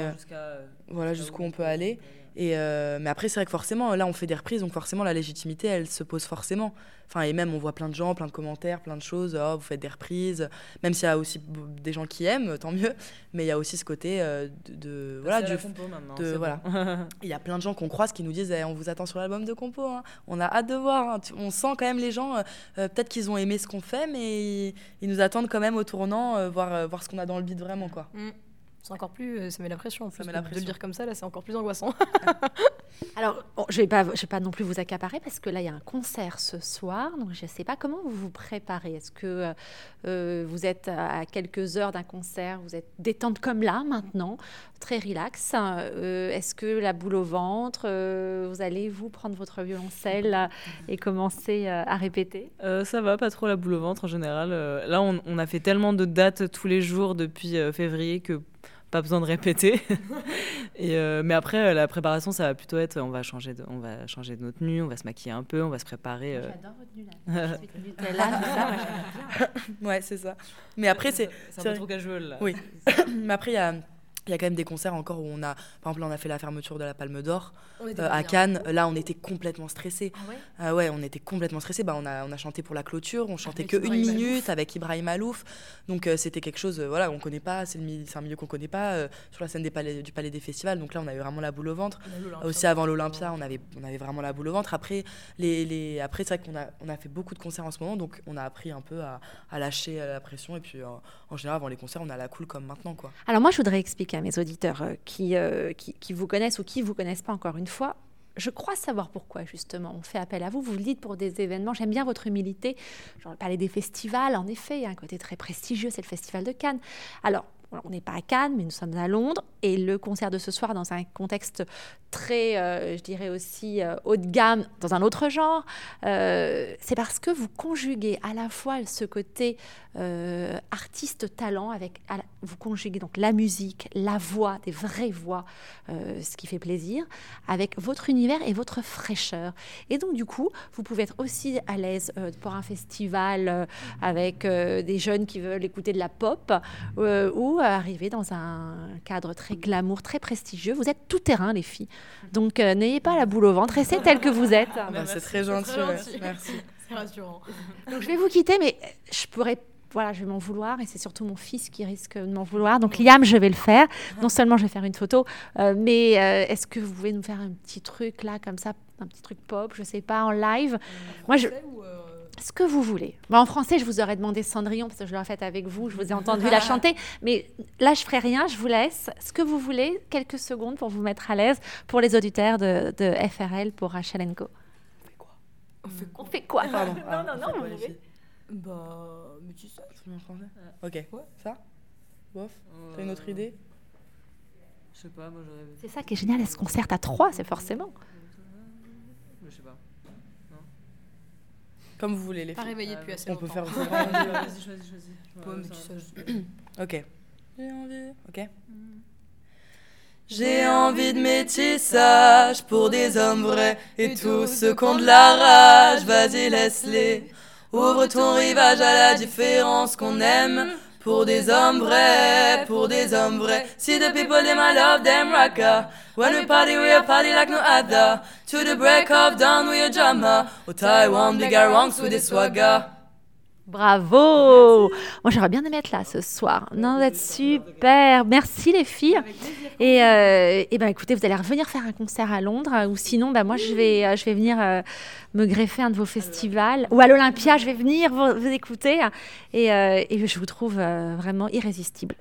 voilà jusqu'où on peut aller. Et mais après, c'est vrai que forcément, là, on fait des reprises, donc forcément, la légitimité, elle se pose forcément. Enfin, et même, on voit plein de gens, plein de commentaires, plein de choses. Oh, vous faites des reprises. Même s'il y a aussi des gens qui aiment, tant mieux. Mais il y a aussi ce côté euh, de, voilà, du, de voilà. il y a plein de gens qu'on croise qui nous disent eh, on vous attend sur l'album de compo. Hein. On a hâte de voir. Hein. On sent quand même les gens. Euh, euh, peut-être qu'ils ont aimé ce qu'on fait, mais ils, nous attendent quand même au tournant, voir voir ce qu'on a dans le beat vraiment quoi. Mm. C'est encore plus, euh, ça met la pression. En plus, met la pression. De le dire comme ça, là, c'est encore plus angoissant. Alors, je vais pas, je vais pas non plus vous accaparer parce que là, il y a un concert ce soir, donc je ne sais pas comment vous vous préparez. Est-ce que euh, euh, vous êtes à quelques heures d'un concert, vous êtes détente comme là maintenant, très relax. Est-ce que la boule au ventre, vous allez vous prendre votre violoncelle et commencer à répéter? Ça va, pas trop la boule au ventre en général. là, on, on, a fait tellement de dates tous les jours depuis février que pas besoin de répéter. et euh, mais après, euh, la préparation, ça va plutôt être, on va changer de, on va changer de notre tenue, on va se maquiller un peu, on va se préparer. Euh. J'adore votre là. ouais, c'est ça. Mais après, c'est. C'est un peu trop casual là. Oui. mais après, il y a il y a quand même des concerts encore où on a, par exemple, on a fait la fermeture de la Palme d'Or euh, à Cannes. Là, on était complètement stressés. Ah ouais, euh, ouais on était complètement stressés. Bah, on a, on a chanté pour la clôture. On chantait que une minute avec Ibrahim Alouf. Donc euh, c'était quelque chose, voilà, on connaît pas. C'est un milieu qu'on connaît pas sur la scène des palais, du Palais des Festivals. Donc là, on avait vraiment la boule au ventre. Aussi avant l'Olympia, on avait, on avait vraiment la boule au ventre. Après, les, les... après c'est vrai qu'on a, on a fait beaucoup de concerts en ce moment, donc on a appris un peu à, à lâcher la pression. Et puis en général, avant les concerts, on a la cool comme maintenant, quoi. Alors moi, je voudrais expliquer à mes auditeurs euh, euh, qui, qui, vous connaissent ou qui vous connaissent pas encore une fois. Je crois savoir pourquoi justement on fait appel à vous. Vous le dites pour des événements. J'aime bien votre humilité. J'en parlais des festivals. En effet, il y a un côté très prestigieux, c'est le festival de Cannes. Alors, on n'est pas à Cannes, mais nous sommes à Londres. Et le concert de ce soir, dans un contexte très, euh, je dirais aussi euh, haut de gamme, dans un autre genre, euh, c'est parce que vous conjuguez à la fois ce côté artiste-talent, avec vous conjuguez donc la musique, la voix, des vraies voix, ce qui fait plaisir, avec votre univers et votre fraîcheur. Et donc, du coup, vous pouvez être aussi à l'aise pour un festival avec des jeunes qui veulent écouter de la pop ou arriver dans un cadre très glamour, très prestigieux. Vous êtes tout terrain, les filles. Donc euh, n'ayez pas la boule au ventre, restez tel que vous êtes. Bah, c'est très gentil, merci. C'est rassurant. Donc je vais vous quitter, mais je pourrais voilà, je vais m'en vouloir et c'est surtout mon fils qui risque de m'en vouloir. Donc Liam, je vais le faire. Non seulement je vais faire une photo, euh, mais euh, est-ce que vous pouvez nous faire un petit truc là, comme ça, un petit truc pop, je sais pas, en live? Moi, je ce que vous voulez. en français, je vous aurais demandé Cendrillon parce que je l'ai faite avec vous, je vous ai entendu la chanter. Mais là, je ferai rien, je vous laisse. Ce que vous voulez, quelques secondes pour vous mettre à l'aise pour les auditeurs de, FRL pour Rachel Co. On fait quoi? On fait quoi, Pardon. non, non, non, vous Bah, mais tu sais. Je en français Ok. Ouais. Ça? Bof T'as une autre idée? Je sais pas, moi j'aurais. C'est ça qui est génial, est-ce qu'on concert à trois, c'est forcément. Je sais pas. Comme vous voulez, les Pas réveillé depuis assez On peut faire. Vas-y, choisis, choisis. Ok. J'ai envie. Ok. J'ai envie de métissage pour des hommes vrais et tous ceux qui ont de la rage, vas-y laisse-les. Ouvre ton rivage à la différence qu'on aime pour des hommes vrais, pour des hommes vrais. See the people in my love them rocka. When we party, we a party like no other. To the break of dawn, we a drama. Au Taiwan, big wrongs with the swagger. Bravo Moi, j'aurais bien aimé être là ce soir. Non, vous êtes super. Merci les filles. Et, euh, et ben, écoutez, vous allez revenir faire un concert à Londres, ou sinon, ben, moi, je vais, euh, je vais venir euh, me greffer un de vos festivals, ou à l'Olympia, je vais venir vous, écouter. Et, et, je vous trouve vraiment irrésistible.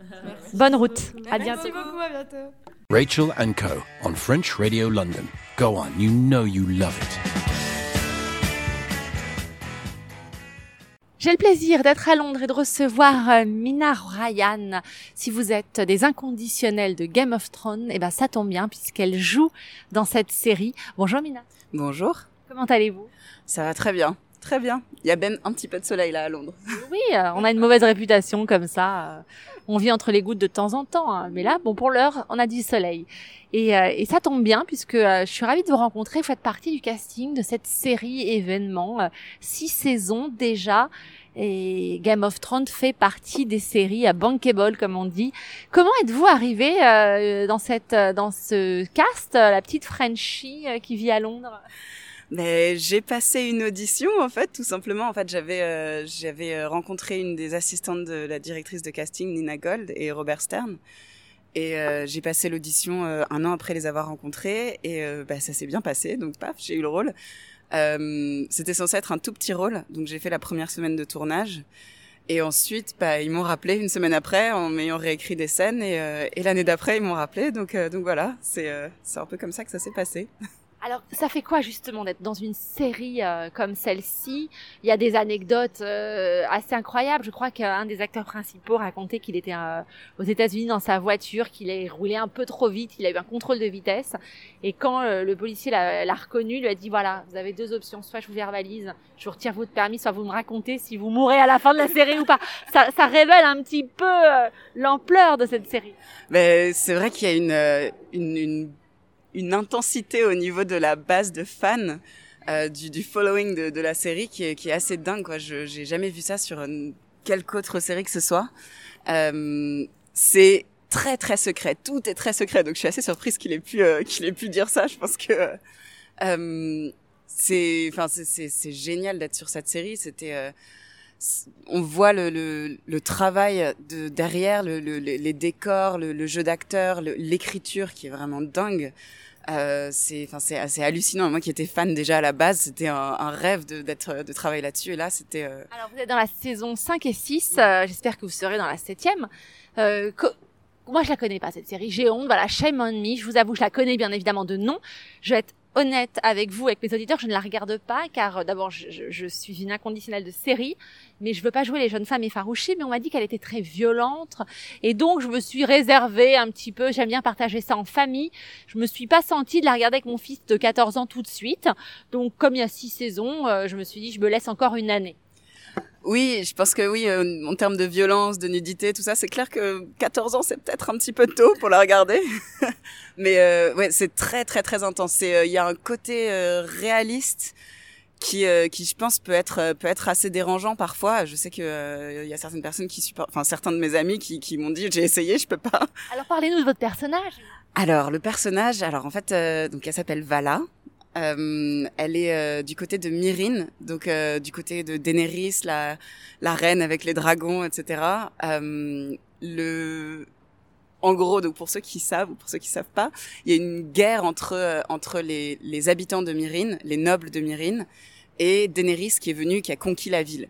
Bonne route. À bientôt. Merci beaucoup. À bientôt. Rachel and Co. on French Radio London. Go on, you know you love it. J'ai le plaisir d'être à Londres et de recevoir euh, Mina Ryan. Si vous êtes des inconditionnels de Game of Thrones, eh ben ça tombe bien puisqu'elle joue dans cette série. Bonjour Mina. Bonjour. Comment allez-vous? Ça va très bien. Très bien. Il y a même un petit peu de soleil là à Londres. Oui, euh, on a une mauvaise réputation comme ça. Euh, on vit entre les gouttes de temps en temps. Hein. Mais là, bon, pour l'heure, on a du soleil. Et, euh, et, ça tombe bien puisque je suis ravie de vous rencontrer. Vous faites partie du casting de cette série événement. six saisons déjà. Et Game of Thrones fait partie des séries à bankable, comme on dit. Comment êtes-vous arrivé dans cette, dans ce cast, la petite Frenchie qui vit à Londres? Mais j'ai passé une audition en fait, tout simplement. En fait, j'avais euh, j'avais euh, rencontré une des assistantes de la directrice de casting, Nina Gold et Robert Stern. Et euh, j'ai passé l'audition un an après les avoir rencontrés et bah, ça s'est bien passé. Donc paf, j'ai eu le rôle. C'était censé être un tout petit rôle, donc j'ai fait la première semaine de tournage. Et ensuite, bah, ils m'ont rappelé une semaine après en m'ayant réécrit des scènes et, et l'année d'après ils m'ont rappelé. Donc donc voilà, c'est c'est un peu comme ça que ça s'est passé. Alors, ça fait quoi justement d'être dans une série euh, comme celle-ci? Il y a des anecdotes euh, assez incroyables. Je crois qu'un des acteurs principaux racontait qu'il était euh, aux États-Unis dans sa voiture, qu'il a roulé un peu trop vite, il a eu un contrôle de vitesse. Et quand le policier l'a reconnu, lui a dit voilà, vous avez deux options, soit je vous verbalise, je vous retire votre permis, soit vous me racontez si vous mourrez à la fin de la série ou pas. Ça, ça révèle un petit peu l'ampleur de cette série. Mais c'est vrai qu'il y a une, une, une une intensité au niveau de la base de fans. Euh, du, du, following de, de, la série qui est, qui est assez dingue quoi. Je j'ai jamais vu ça sur une, quelque autre série que ce soit. Euh, c'est très très secret, tout est très secret. Donc je suis assez surprise qu'il ait pu euh, qu'il ait pu dire ça. Je pense que euh, c'est enfin c'est génial d'être sur cette série. C'était euh, on voit le, le, le, travail de derrière le, les décors, le, jeu d'acteur, l'écriture qui est vraiment dingue. Euh, c'est enfin c'est assez hallucinant. Moi qui étais fan déjà à la base, c'était un, un, rêve de d'être de travailler là-dessus et là c'était euh... Alors vous êtes dans la saison 5 et 6, euh, j'espère que vous serez dans la septième. Euh, moi je la connais pas cette série, j'ai honte, voilà, shame on me, je vous avoue, je la connais bien évidemment de nom. Je vais être honnête avec vous, avec mes auditeurs, je ne la regarde pas car euh, d'abord je, suis une inconditionnelle de série, mais je veux pas jouer les jeunes femmes effarouchées. Mais on m'a dit qu'elle était très violente et donc je me suis réservée un petit peu. J'aime bien partager ça en famille. Je me suis pas sentie de la regarder avec mon fils de 14 ans tout de suite. Donc comme il y a six saisons, euh, je me suis dit je me laisse encore une année. Oui, je pense que oui, euh, en termes de violence, de nudité, tout ça, c'est clair que 14 ans, c'est peut-être un petit peu tôt pour la regarder. Mais euh, ouais, c'est très très très intense. Euh, il y a un côté réaliste qui qui je pense peut être peut être assez dérangeant parfois. Je sais que il y a certaines personnes qui supportent, enfin certains de mes amis qui qui m'ont dit j'ai essayé, je peux pas. Alors parlez-nous de votre personnage. Alors le personnage, alors en fait donc elle s'appelle Vala. Euh, elle est euh, du côté de Myrine, donc euh, du côté de Daenerys, la, la reine avec les dragons, etc. le, en gros, donc pour ceux qui savent ou pour ceux qui savent pas, il y a une guerre entre entre les, les habitants de Myrine, les nobles de Myrine, et Daenerys qui est venue, qui a conquis la ville.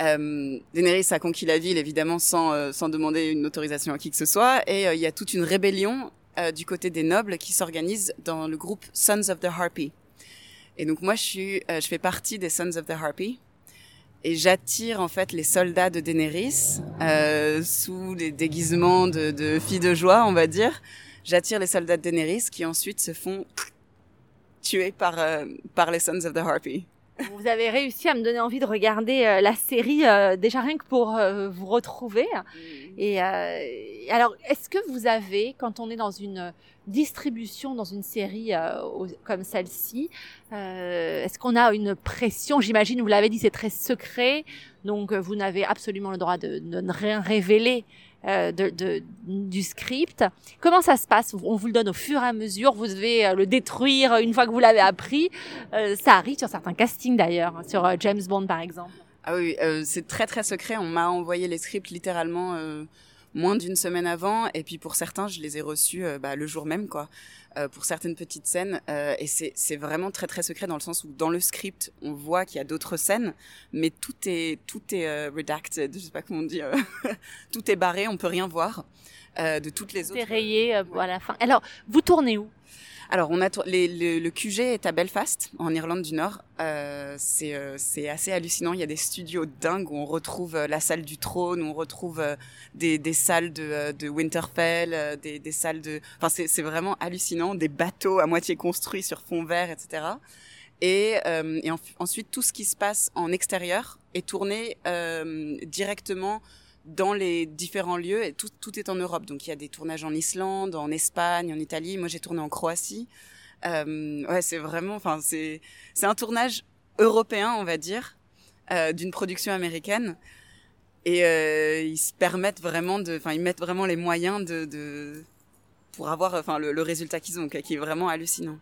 Euh, Daenerys a conquis la ville évidemment sans, sans demander une autorisation à qui que ce soit et il y a toute une rébellion euh, du côté des nobles qui s'organisent dans le groupe Sons of the Harpy. Et donc moi, je suis, euh, je fais partie des Sons of the Harpy. Et j'attire en fait les soldats de Daenerys euh, sous les déguisements de, de filles de joie, on va dire. J'attire les soldats de Daenerys qui ensuite se font tuer par par les Sons of the Harpy. Vous avez réussi à me donner envie de regarder euh, la série euh, déjà rien que pour euh, vous retrouver. Mm. Et alors, est-ce que vous avez, quand on est dans une distribution dans une série comme celle-ci, est-ce qu'on a une pression? J'imagine, vous l'avez dit, c'est très secret, donc vous n'avez absolument le droit de, de ne rien révéler euh, de, du script. Comment ça se passe? On vous le donne au fur et à mesure, vous devez euh, le détruire une fois que vous l'avez appris. Euh, ça arrive sur certains castings d'ailleurs, hein, sur James Bond par exemple. Ah oui, c'est très très secret. On m'a envoyé les scripts littéralement moins d'une semaine avant, et puis pour certains, je les ai reçus bah, le jour même, quoi. Euh, pour certaines petites scènes. Euh, et c'est vraiment très très secret dans le sens où dans le script, on voit qu'il y a d'autres scènes, mais tout est tout est euh, redacted, je sais pas comment on dit, tout est barré, on peut rien voir de toutes les autres. C'est rayé à la fin. Alors, vous tournez où? Alors, on a le QG est à Belfast, en Irlande du Nord. Euh, c'est euh, assez hallucinant. Il y a des studios dingues où on retrouve euh, la salle du trône, où on retrouve euh, des, des salles de, de Winterfell, des, des salles de. Enfin, c'est vraiment hallucinant. Des bateaux à moitié construits sur fond vert, etc. Et, et ensuite, tout ce qui se passe en extérieur est tourné directement dans les différents lieux. Et tout, tout est en Europe. Donc il y a des tournages en Islande, en Espagne, en Italie. Moi j'ai tourné en Croatie. Euh, ouais, c'est vraiment, enfin c'est c'est un tournage européen, on va dire, euh, d'une production américaine. Et euh, ils se permettent vraiment de, enfin ils mettent vraiment les moyens de, pour avoir, enfin le, résultat qu'ils ont, qui est vraiment hallucinant.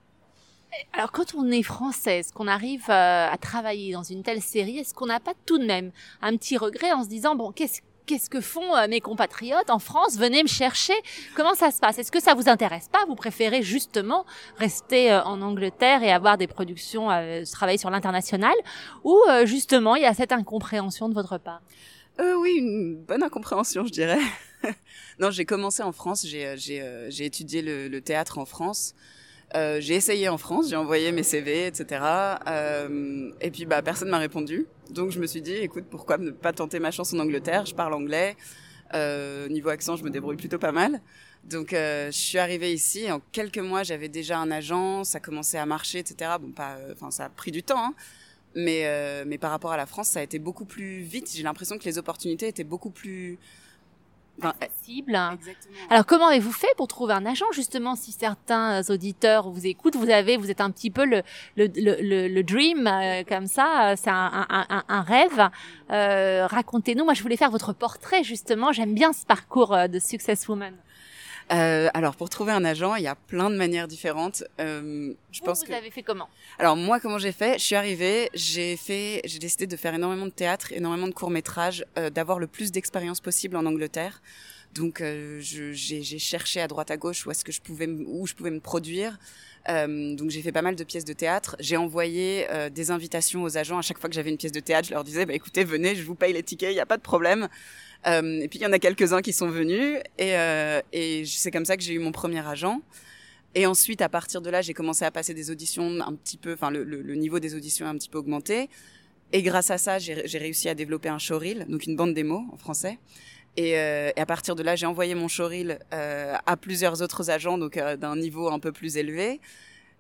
Alors quand on est française, qu'on arrive à travailler dans une telle série, est-ce qu'on n'a pas tout de même un petit regret en se disant bon qu'est-ce qu'est-ce que font euh, mes compatriotes en France? Venez me chercher. Comment ça se passe? Est-ce que ça vous intéresse pas? Vous préférez justement rester euh, en Angleterre et avoir des productions, euh, travailler sur l'international? Ou justement, il y a cette incompréhension de votre part? Euh, Oui, une bonne incompréhension, je dirais. non, j'ai commencé en France, j'ai étudié le, le, théâtre en France. Euh, j'ai essayé en France, j'ai envoyé mes CV, etc. Euh, et puis bah personne m'a répondu. Donc je me suis dit, écoute, pourquoi ne pas tenter ma chance en Angleterre? Je parle anglais. Euh, niveau accent, je me débrouille plutôt pas mal. Donc euh, je suis arrivée ici. En quelques mois, j'avais déjà un agent, ça commençait à marcher, etc. Bon, pas, euh, enfin ça a pris du temps. Hein. Mais, mais par rapport à la France, ça a été beaucoup plus vite. J'ai l'impression que les opportunités étaient beaucoup plus accessible. Alors comment avez-vous fait pour trouver un agent justement si certains auditeurs vous écoutent, vous avez, vous êtes un petit peu le le le, le dream euh, comme ça, c'est un, un, un, rêve. Euh, Racontez-nous. Moi, je voulais faire votre portrait justement. J'aime bien ce parcours euh, de success woman. Euh, alors pour trouver un agent, il y a plein de manières différentes. Euh, je vous, pense vous avez fait comment? Alors moi, comment j'ai fait? Je suis arrivée, j'ai fait, j'ai décidé de faire énormément de théâtre, énormément de courts métrages, euh, d'avoir le plus d'expérience possible en Angleterre. Donc euh, j'ai cherché à droite à gauche où est-ce que je pouvais où je pouvais me produire. Euh, donc j'ai fait pas mal de pièces de théâtre. J'ai envoyé euh, des invitations aux agents à chaque fois que j'avais une pièce de théâtre. Je leur disais bah écoutez venez, je vous paye les tickets, il n'y a pas de problème. Euh, et puis il y en a quelques-uns qui sont venus et, et c'est comme ça que j'ai eu mon premier agent. Et ensuite, à partir de là, j'ai commencé à passer des auditions un petit peu, enfin, le, le, niveau des auditions a un petit peu augmenté. Et grâce à ça, j'ai réussi à développer un showreel, donc une bande démo en français. Et, euh, et à partir de là, j'ai envoyé mon showreel euh, à plusieurs autres agents, donc euh, d'un niveau un peu plus élevé.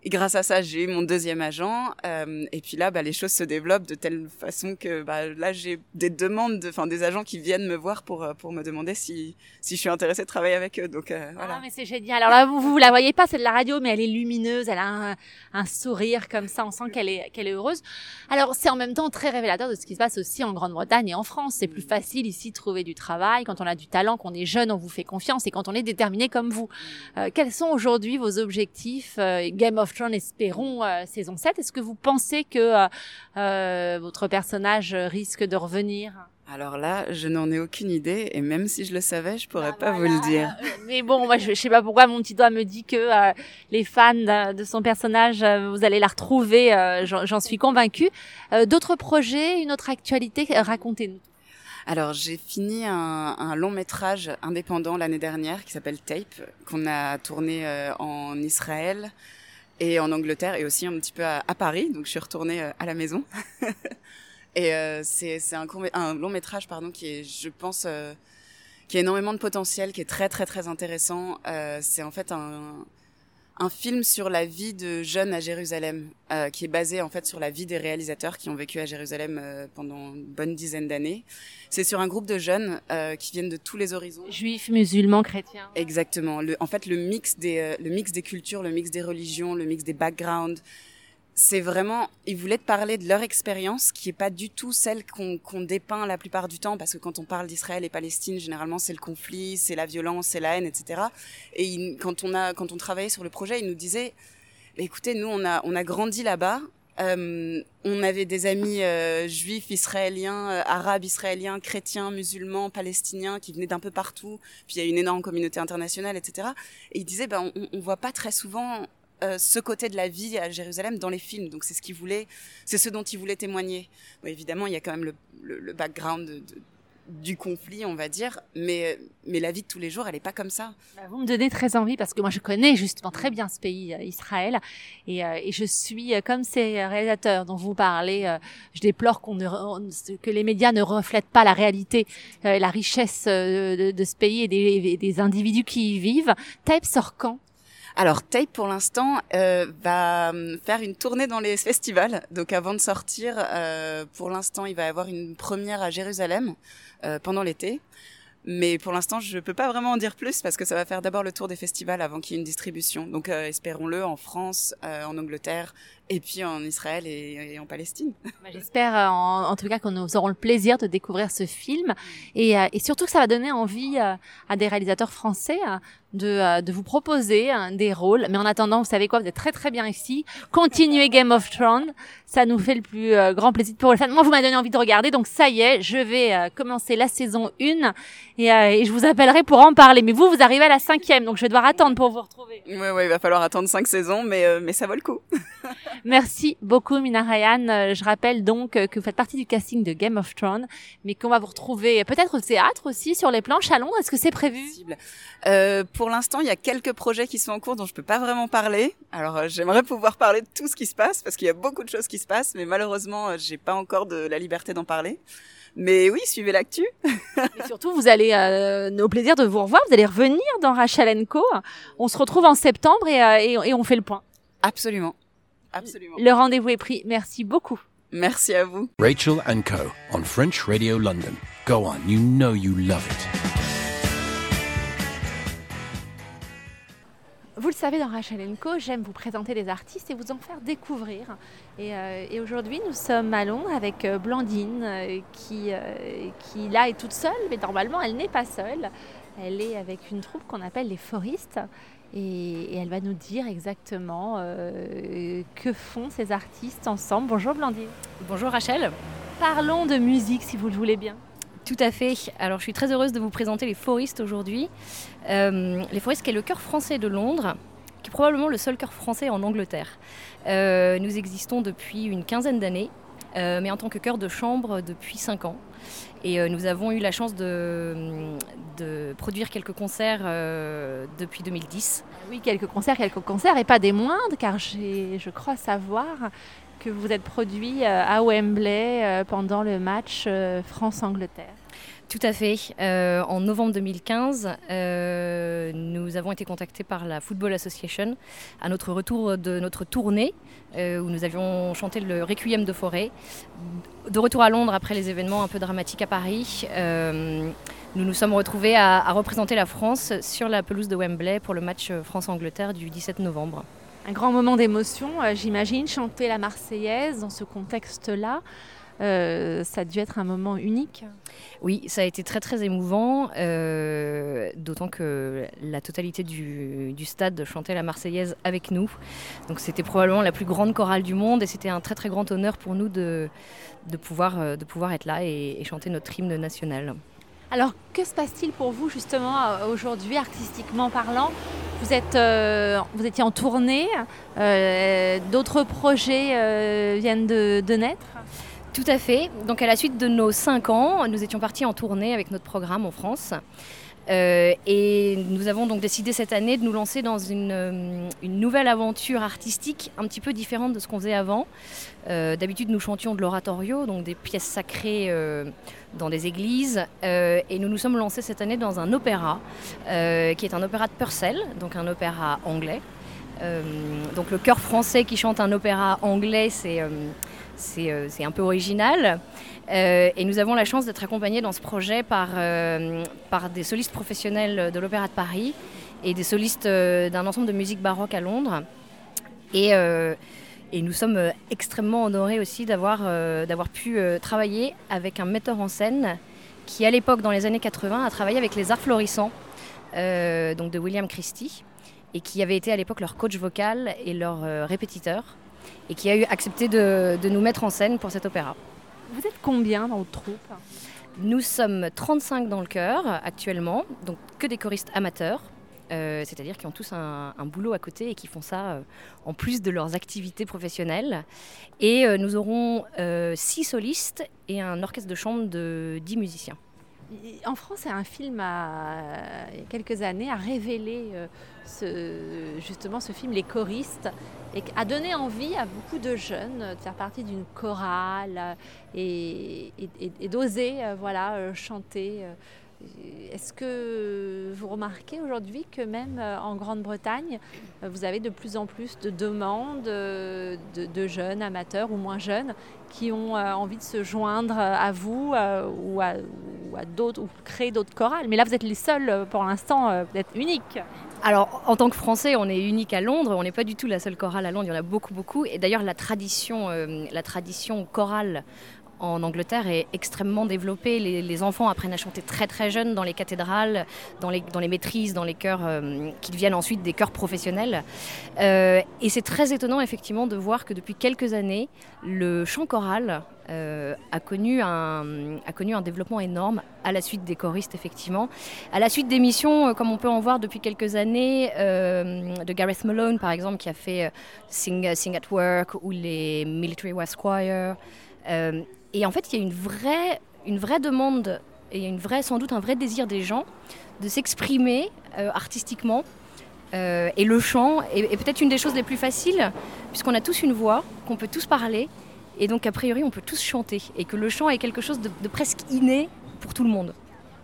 Et grâce à ça, j'ai eu mon deuxième agent. Euh, et puis là, bah, les choses se développent de telle façon que bah, là, j'ai des demandes, enfin des agents qui viennent me voir pour euh, pour me demander si si je suis intéressée de travailler avec eux. Donc euh, voilà. Ah, mais c'est génial. Alors là, vous vous la voyez pas, c'est de la radio, mais elle est lumineuse, elle a un, un sourire comme ça, on sent qu'elle est qu'elle est heureuse. Alors c'est en même temps très révélateur de ce qui se passe aussi en Grande-Bretagne et en France. C'est plus facile ici de trouver du travail quand on a du talent, qu'on est jeune, on vous fait confiance et quand on est déterminé comme vous. Euh, quels sont aujourd'hui vos objectifs Game of espérons, euh, saison 7. Est-ce que vous pensez que euh, euh, votre personnage risque de revenir? Alors là, je n'en ai aucune idée et même si je le savais, je pourrais ah, pas vous le dire. Mais bon, moi je, sais pas pourquoi mon petit doigt me dit que les fans de, son personnage, vous allez la retrouver. J'en suis convaincue. D'autres projets, une autre actualité, racontez-nous. Alors j'ai fini un, un, long métrage indépendant l'année dernière qui s'appelle Tape, qu'on a tourné en Israël, et en Angleterre et aussi un petit peu à, Paris. Donc je suis retournée euh, à la maison. et euh, c'est un, un, long métrage pardon qui est, je pense, euh, qui a énormément de potentiel, qui est très très très intéressant. Euh, c'est en fait un, un film sur la vie de jeunes à Jérusalem, euh, qui est basé en fait sur la vie des réalisateurs qui ont vécu à Jérusalem euh, pendant une bonne dizaine d'années. C'est sur un groupe de jeunes euh, qui viennent de tous les horizons. Juifs, musulmans, chrétiens. Exactement. Le, en fait, le mix des, euh, le mix des cultures, le mix des religions, le mix des backgrounds, c'est vraiment, ils voulaient te parler de leur expérience, qui est pas du tout celle qu'on dépeint la plupart du temps, parce que quand on parle d'Israël et Palestine, généralement c'est le conflit, c'est la violence, c'est la haine, etc. Et quand on a, quand on travaillait sur le projet, ils nous disaient, écoutez, nous on a, on a grandi là-bas, euh, on avait des amis euh, juifs, israéliens, euh, arabes, israéliens, chrétiens, musulmans, palestiniens qui venaient d'un peu partout. Puis il y a une énorme communauté internationale, etc. Et ils disaient, ben, on, on voit pas très souvent euh, ce côté de la vie à Jérusalem dans les films. Donc c'est ce qu'il voulait, c'est ce dont il voulait témoigner. évidemment, il y a quand même le, le, background de, du conflit, on va dire, mais mais la vie de tous les jours, elle est pas comme ça. Bah, vous me donnez très envie parce que moi je connais justement très bien ce pays, euh, Israël, et, euh, et, je suis comme ces réalisateurs dont vous parlez. je déplore qu'on ne, que les médias ne reflètent pas la réalité, la richesse de, de, ce pays et des, des individus qui y vivent. Tape sort quand? Alors Tape pour l'instant euh, va hum, faire une tournée dans les festivals. Donc avant de sortir, euh, pour l'instant il va y avoir une première à Jérusalem euh, pendant l'été. Mais pour l'instant, je peux pas vraiment en dire plus parce que ça va faire d'abord le tour des festivals avant qu'il y ait une distribution. Donc, euh, espérons-le en France, euh, en Angleterre, et puis en Israël et, en Palestine. Bah, j'espère euh, en, tout cas qu'on nous aurons le plaisir de découvrir ce film et, et surtout que ça va donner envie à des réalisateurs français de, de vous proposer des rôles. Mais en attendant, vous savez quoi, vous êtes très très bien ici. Continuez Game of Thrones, ça nous fait le plus grand plaisir pour le faire. Moi, vous m'avez donné envie de regarder, donc ça y est, je vais commencer la saison 1 et, et, je vous appellerai pour en parler. Mais vous, vous arrivez à la cinquième, donc je vais devoir attendre pour vous retrouver. Ouais, ouais, il va falloir attendre cinq saisons, mais, mais ça vaut le coup. Merci beaucoup, Mina Ryan. Euh, je rappelle donc euh, que vous faites partie du casting de Game of Thrones, mais qu'on va vous retrouver peut-être au théâtre aussi, sur les planches à Londres. Est-ce que c'est prévu? Euh, Pour l'instant, il y a quelques projets qui sont en cours dont je peux pas vraiment parler. Alors, euh, j'aimerais pouvoir parler de tout ce qui se passe parce qu'il y a beaucoup de choses qui se passent, mais malheureusement, j'ai pas encore de la liberté d'en parler. Mais oui, suivez l'actu. et surtout, vous allez, euh, au plaisir de vous revoir. Vous allez revenir dans Rachel Co. On se retrouve en septembre et, et, et on fait le point. Absolument. Absolument. Le rendez-vous est pris. Merci beaucoup. Merci à vous. Rachel and Co. on French Radio London. Go on, you know you love it. Vous le savez, dans Rachel Co, j'aime vous présenter des artistes et vous en faire découvrir. Et, euh, et aujourd'hui, nous sommes à Londres avec euh, Blandine, euh, qui, euh, qui là est toute seule, mais normalement, elle n'est pas seule. Elle est avec une troupe qu'on appelle les Foristes. Et, elle va nous dire exactement euh, que font ces artistes ensemble. Bonjour Blandine. Bonjour Rachel. Parlons de musique si vous le voulez bien. Tout à fait. Alors je suis très heureuse de vous présenter les Foristes aujourd'hui. Euh, les Foristes qui est le cœur français de Londres, qui est probablement le seul cœur français en Angleterre. Euh, nous existons depuis une quinzaine d'années. Mais en tant que chœur de chambre depuis 5 ans. Et nous avons eu la chance de, de produire quelques concerts depuis 2010. Oui, quelques concerts, quelques concerts, et pas des moindres, car je crois savoir que vous êtes produit à Wembley pendant le match France-Angleterre. Tout à fait. Euh, en novembre 2015, euh, nous avons été contactés par la Football Association à notre retour de notre tournée euh, où nous avions chanté le Requiem de Forêt. De retour à Londres après les événements un peu dramatiques à Paris, nous nous sommes retrouvés à, à, représenter la France sur la pelouse de Wembley pour le match France-Angleterre du 17 novembre. Un grand moment d'émotion, j'imagine, chanter la Marseillaise dans ce contexte-là. Euh, ça a dû être un moment unique. Oui, ça a été très très émouvant, euh, d'autant que la totalité du, stade chantait la Marseillaise avec nous. Donc c'était probablement la plus grande chorale du monde et c'était un très très grand honneur pour nous de, de, pouvoir, euh, de pouvoir être là et, chanter notre hymne national. Alors, que se passe-t-il pour vous justement aujourd'hui, artistiquement parlant? Vous, êtes, vous étiez en tournée, d'autres projets viennent de, de naître? Tout à fait. Donc à la suite de nos cinq ans, nous étions partis en tournée avec notre programme en France. Euh, et nous avons donc décidé cette année de nous lancer dans une, euh, nouvelle aventure artistique un petit peu différente de ce qu'on faisait avant. Euh, d'habitude, nous chantions de l'oratorio, donc des pièces sacrées dans des églises. et nous nous sommes lancés cette année dans un opéra, qui est un opéra de Purcell, donc un opéra anglais. donc le chœur français qui chante un opéra anglais, c'est c'est un peu original. Euh, et nous avons la chance d'être accompagnés dans ce projet par, euh, des solistes professionnels de l'Opéra de Paris et des solistes d'un ensemble de musique baroque à Londres. Et, et nous sommes extrêmement honorés aussi d'avoir pu travailler avec un metteur en scène qui, à l'époque, dans les années 80, a travaillé avec les Arts Florissants, donc de William Christie, et qui avait été à l'époque leur coach vocal et leur répétiteur et qui a eu accepté de, nous mettre en scène pour cet opéra. Vous êtes combien dans votre troupe? Nous sommes 35 dans le chœur actuellement, donc que des choristes amateurs. Euh, c'est-à-dire qui ont tous un, boulot à côté et qui font ça euh, en plus de leurs activités professionnelles. Et euh, nous aurons six solistes et un orchestre de chambre de 10 musiciens. En France, un film il y a quelques années a révélé ce, justement ce film Les choristes et a donné envie à beaucoup de jeunes de faire partie d'une chorale et, d'oser euh, voilà, euh, chanter. Euh. Est-ce que vous remarquez aujourd'hui que même en Grande-Bretagne, vous avez de plus en plus de demandes de, jeunes amateurs ou moins jeunes qui ont envie de se joindre à vous ou à, d'autres ou créer d'autres chorales? Mais là, vous êtes les seuls pour l'instant, vous êtes uniques. Alors, en tant que Français, on est unique à Londres. On n'est pas du tout la seule chorale à Londres. Il y en a beaucoup, beaucoup. Et d'ailleurs, la tradition, euh, la tradition chorale en Angleterre est extrêmement développée. Les, enfants apprennent à chanter très très jeunes dans les cathédrales, dans les, dans les maîtrises, dans les chœurs euh, qui deviennent ensuite des chœurs professionnels. Euh, et c'est très étonnant effectivement de voir que depuis quelques années, le chant choral euh, a, connu un, a connu un développement énorme à la suite des choristes effectivement. À la suite d'émissions comme on peut en voir depuis quelques années, de Gareth Malone par exemple qui a fait Sing, Sing at Work ou les Military West Choir. Et en fait, il y a une vraie, demande et une vraie, sans doute un vrai désir des gens de s'exprimer euh, artistiquement. Euh, et le chant est, peut-être une des choses les plus faciles, puisqu'on a tous une voix, qu'on peut tous parler, et donc a priori on peut tous chanter, et que le chant est quelque chose de, presque inné pour tout le monde.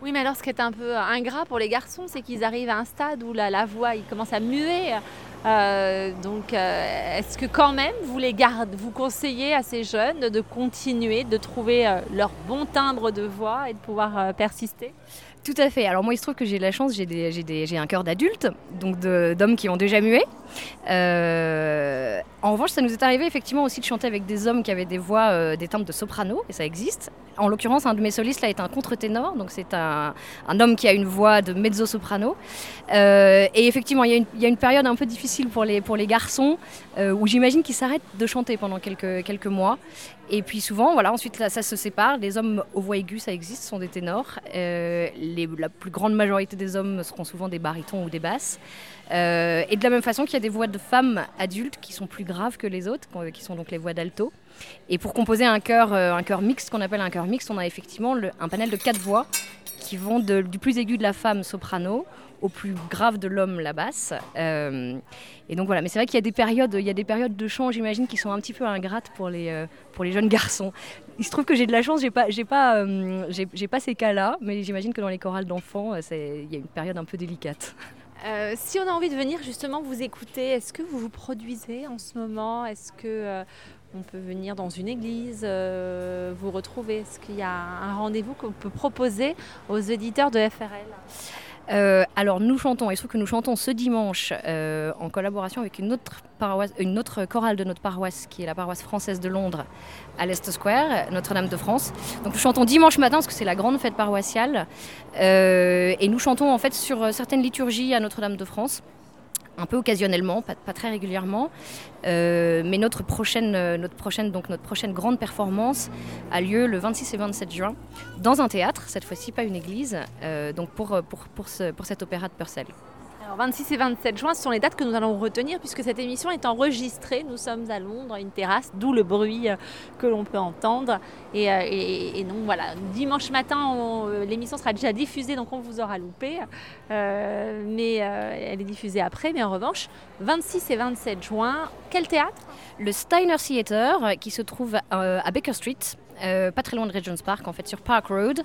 Oui, mais alors ce qui est un peu ingrat pour les garçons, c'est qu'ils arrivent à un stade où la, voix il commence à muer. Euh, donc, euh, est-ce que quand même vous les gardez, vous conseillez à ces jeunes de continuer, de trouver euh, leur bon timbre de voix et de pouvoir persister? Tout à fait. Alors moi, il se trouve que j'ai la chance, j'ai un cœur d'adulte, donc d'hommes qui ont déjà mué. Euh, en revanche, ça nous est arrivé effectivement aussi de chanter avec des hommes qui avaient des voix, euh, des timbres de soprano, et ça existe. En l'occurrence, un de mes solistes là est un contre-ténor, donc c'est un, homme qui a une voix de mezzo-soprano. Euh, et effectivement, il y, a une période un peu difficile pour les, garçons, où j'imagine qu'ils s'arrêtent de chanter pendant quelques mois. Et puis souvent, voilà, ensuite ça se sépare. Les hommes aux voix aiguës, ça existe, sont des ténors. la plus grande majorité des hommes seront souvent des barytons ou des basses. Euh, et de la même façon qu'il y a des voix de femmes adultes qui sont plus graves que les autres, qui sont donc les voix d'alto. Et pour composer un chœur, un chœur mixte, qu'on appelle un chœur mixte, on a effectivement un panel de quatre voix qui vont du plus aigu de la femme soprano au plus grave de l'homme la basse. Euh, et donc voilà, mais c'est vrai qu'il y a des périodes, il y a des périodes de chant, j'imagine, qui sont un petit peu ingrates pour les, euh, pour les jeunes garçons. Il se trouve que j'ai de la chance, j'ai pas, j'ai pas, euh, j'ai, pas ces cas-là, mais j'imagine que dans les chorales d'enfants, il y a une période un peu délicate. si on a envie de venir justement vous écouter, est-ce que vous vous produisez en ce moment? Est-ce que on peut venir dans une église, vous retrouver? Est-ce qu'il y a un rendez-vous qu'on peut proposer aux éditeurs de FRL euh, alors nous chantons, et je trouve que nous chantons ce dimanche euh, en collaboration avec une autre, paroisse, une autre chorale de notre paroisse, qui est la paroisse française de Londres, à l'Est Square, Notre-Dame de France. Donc nous chantons dimanche matin, parce que c'est la grande fête paroissiale, euh, et nous chantons en fait sur certaines liturgies à Notre-Dame de France un peu occasionnellement, pas, très régulièrement. Euh, mais notre prochaine, euh, notre, prochaine, grande performance a lieu le 26 et 27 juin dans un théâtre, cette fois-ci pas une église, euh, pour, pour, pour cet opéra de Purcell. 26 et 27 juin, ce sont les dates que nous allons retenir puisque cette émission est enregistrée. Nous sommes à Londres, une terrasse, d'où le bruit euh, que l'on peut entendre. Et, euh, donc voilà, dimanche matin, euh, l'émission sera déjà diffusée, donc on vous aura loupé. mais elle est diffusée après. Mais en revanche, 26 et 27 juin, quel théâtre? Le Steiner Theatre qui se trouve à Baker Street. Pas très loin de Regent's Park, en fait, sur Park Road.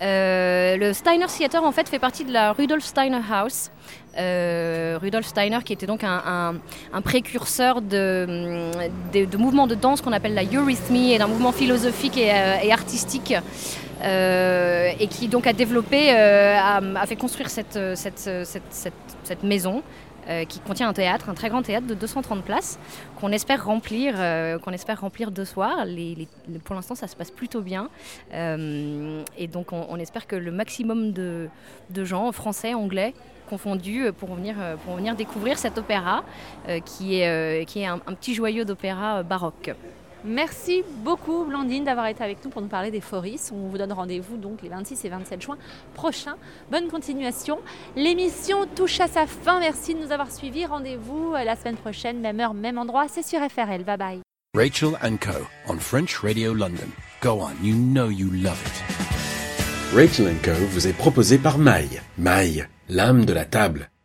le Steiner Theatre, en fait, fait partie de la Rudolf Steiner House, euh, Rudolf Steiner, qui était donc un, précurseur de, de, mouvements de danse qu'on appelle la eurythmie et d'un mouvement philosophique et, euh, artistique. Euh, et qui donc a développé, a, fait construire cette, maison qui contient un théâtre, un très grand théâtre de 230 places, qu'on espère remplir, qu'on espère remplir deux soirs. Pour l'instant, ça se passe plutôt bien, et donc on, espère que le maximum de, gens, français, anglais, confondus euh, pour venir, euh, découvrir cet opéra euh, qui est, qui est un, petit joyau d'opéra baroque. Merci beaucoup Blandine d'avoir été avec nous pour nous parler des Foris. On vous donne rendez-vous donc les 26 et 27 juin prochains. Bonne continuation. L'émission touche à sa fin. Merci de nous avoir suivis. Rendez-vous la semaine prochaine, même heure, même endroit. C'est sur FRL. Bye bye. Rachel Co. on French Radio London. Go on, you know you love it. Rachel Co. vous est proposé par Maille. Maille l'âme de la table.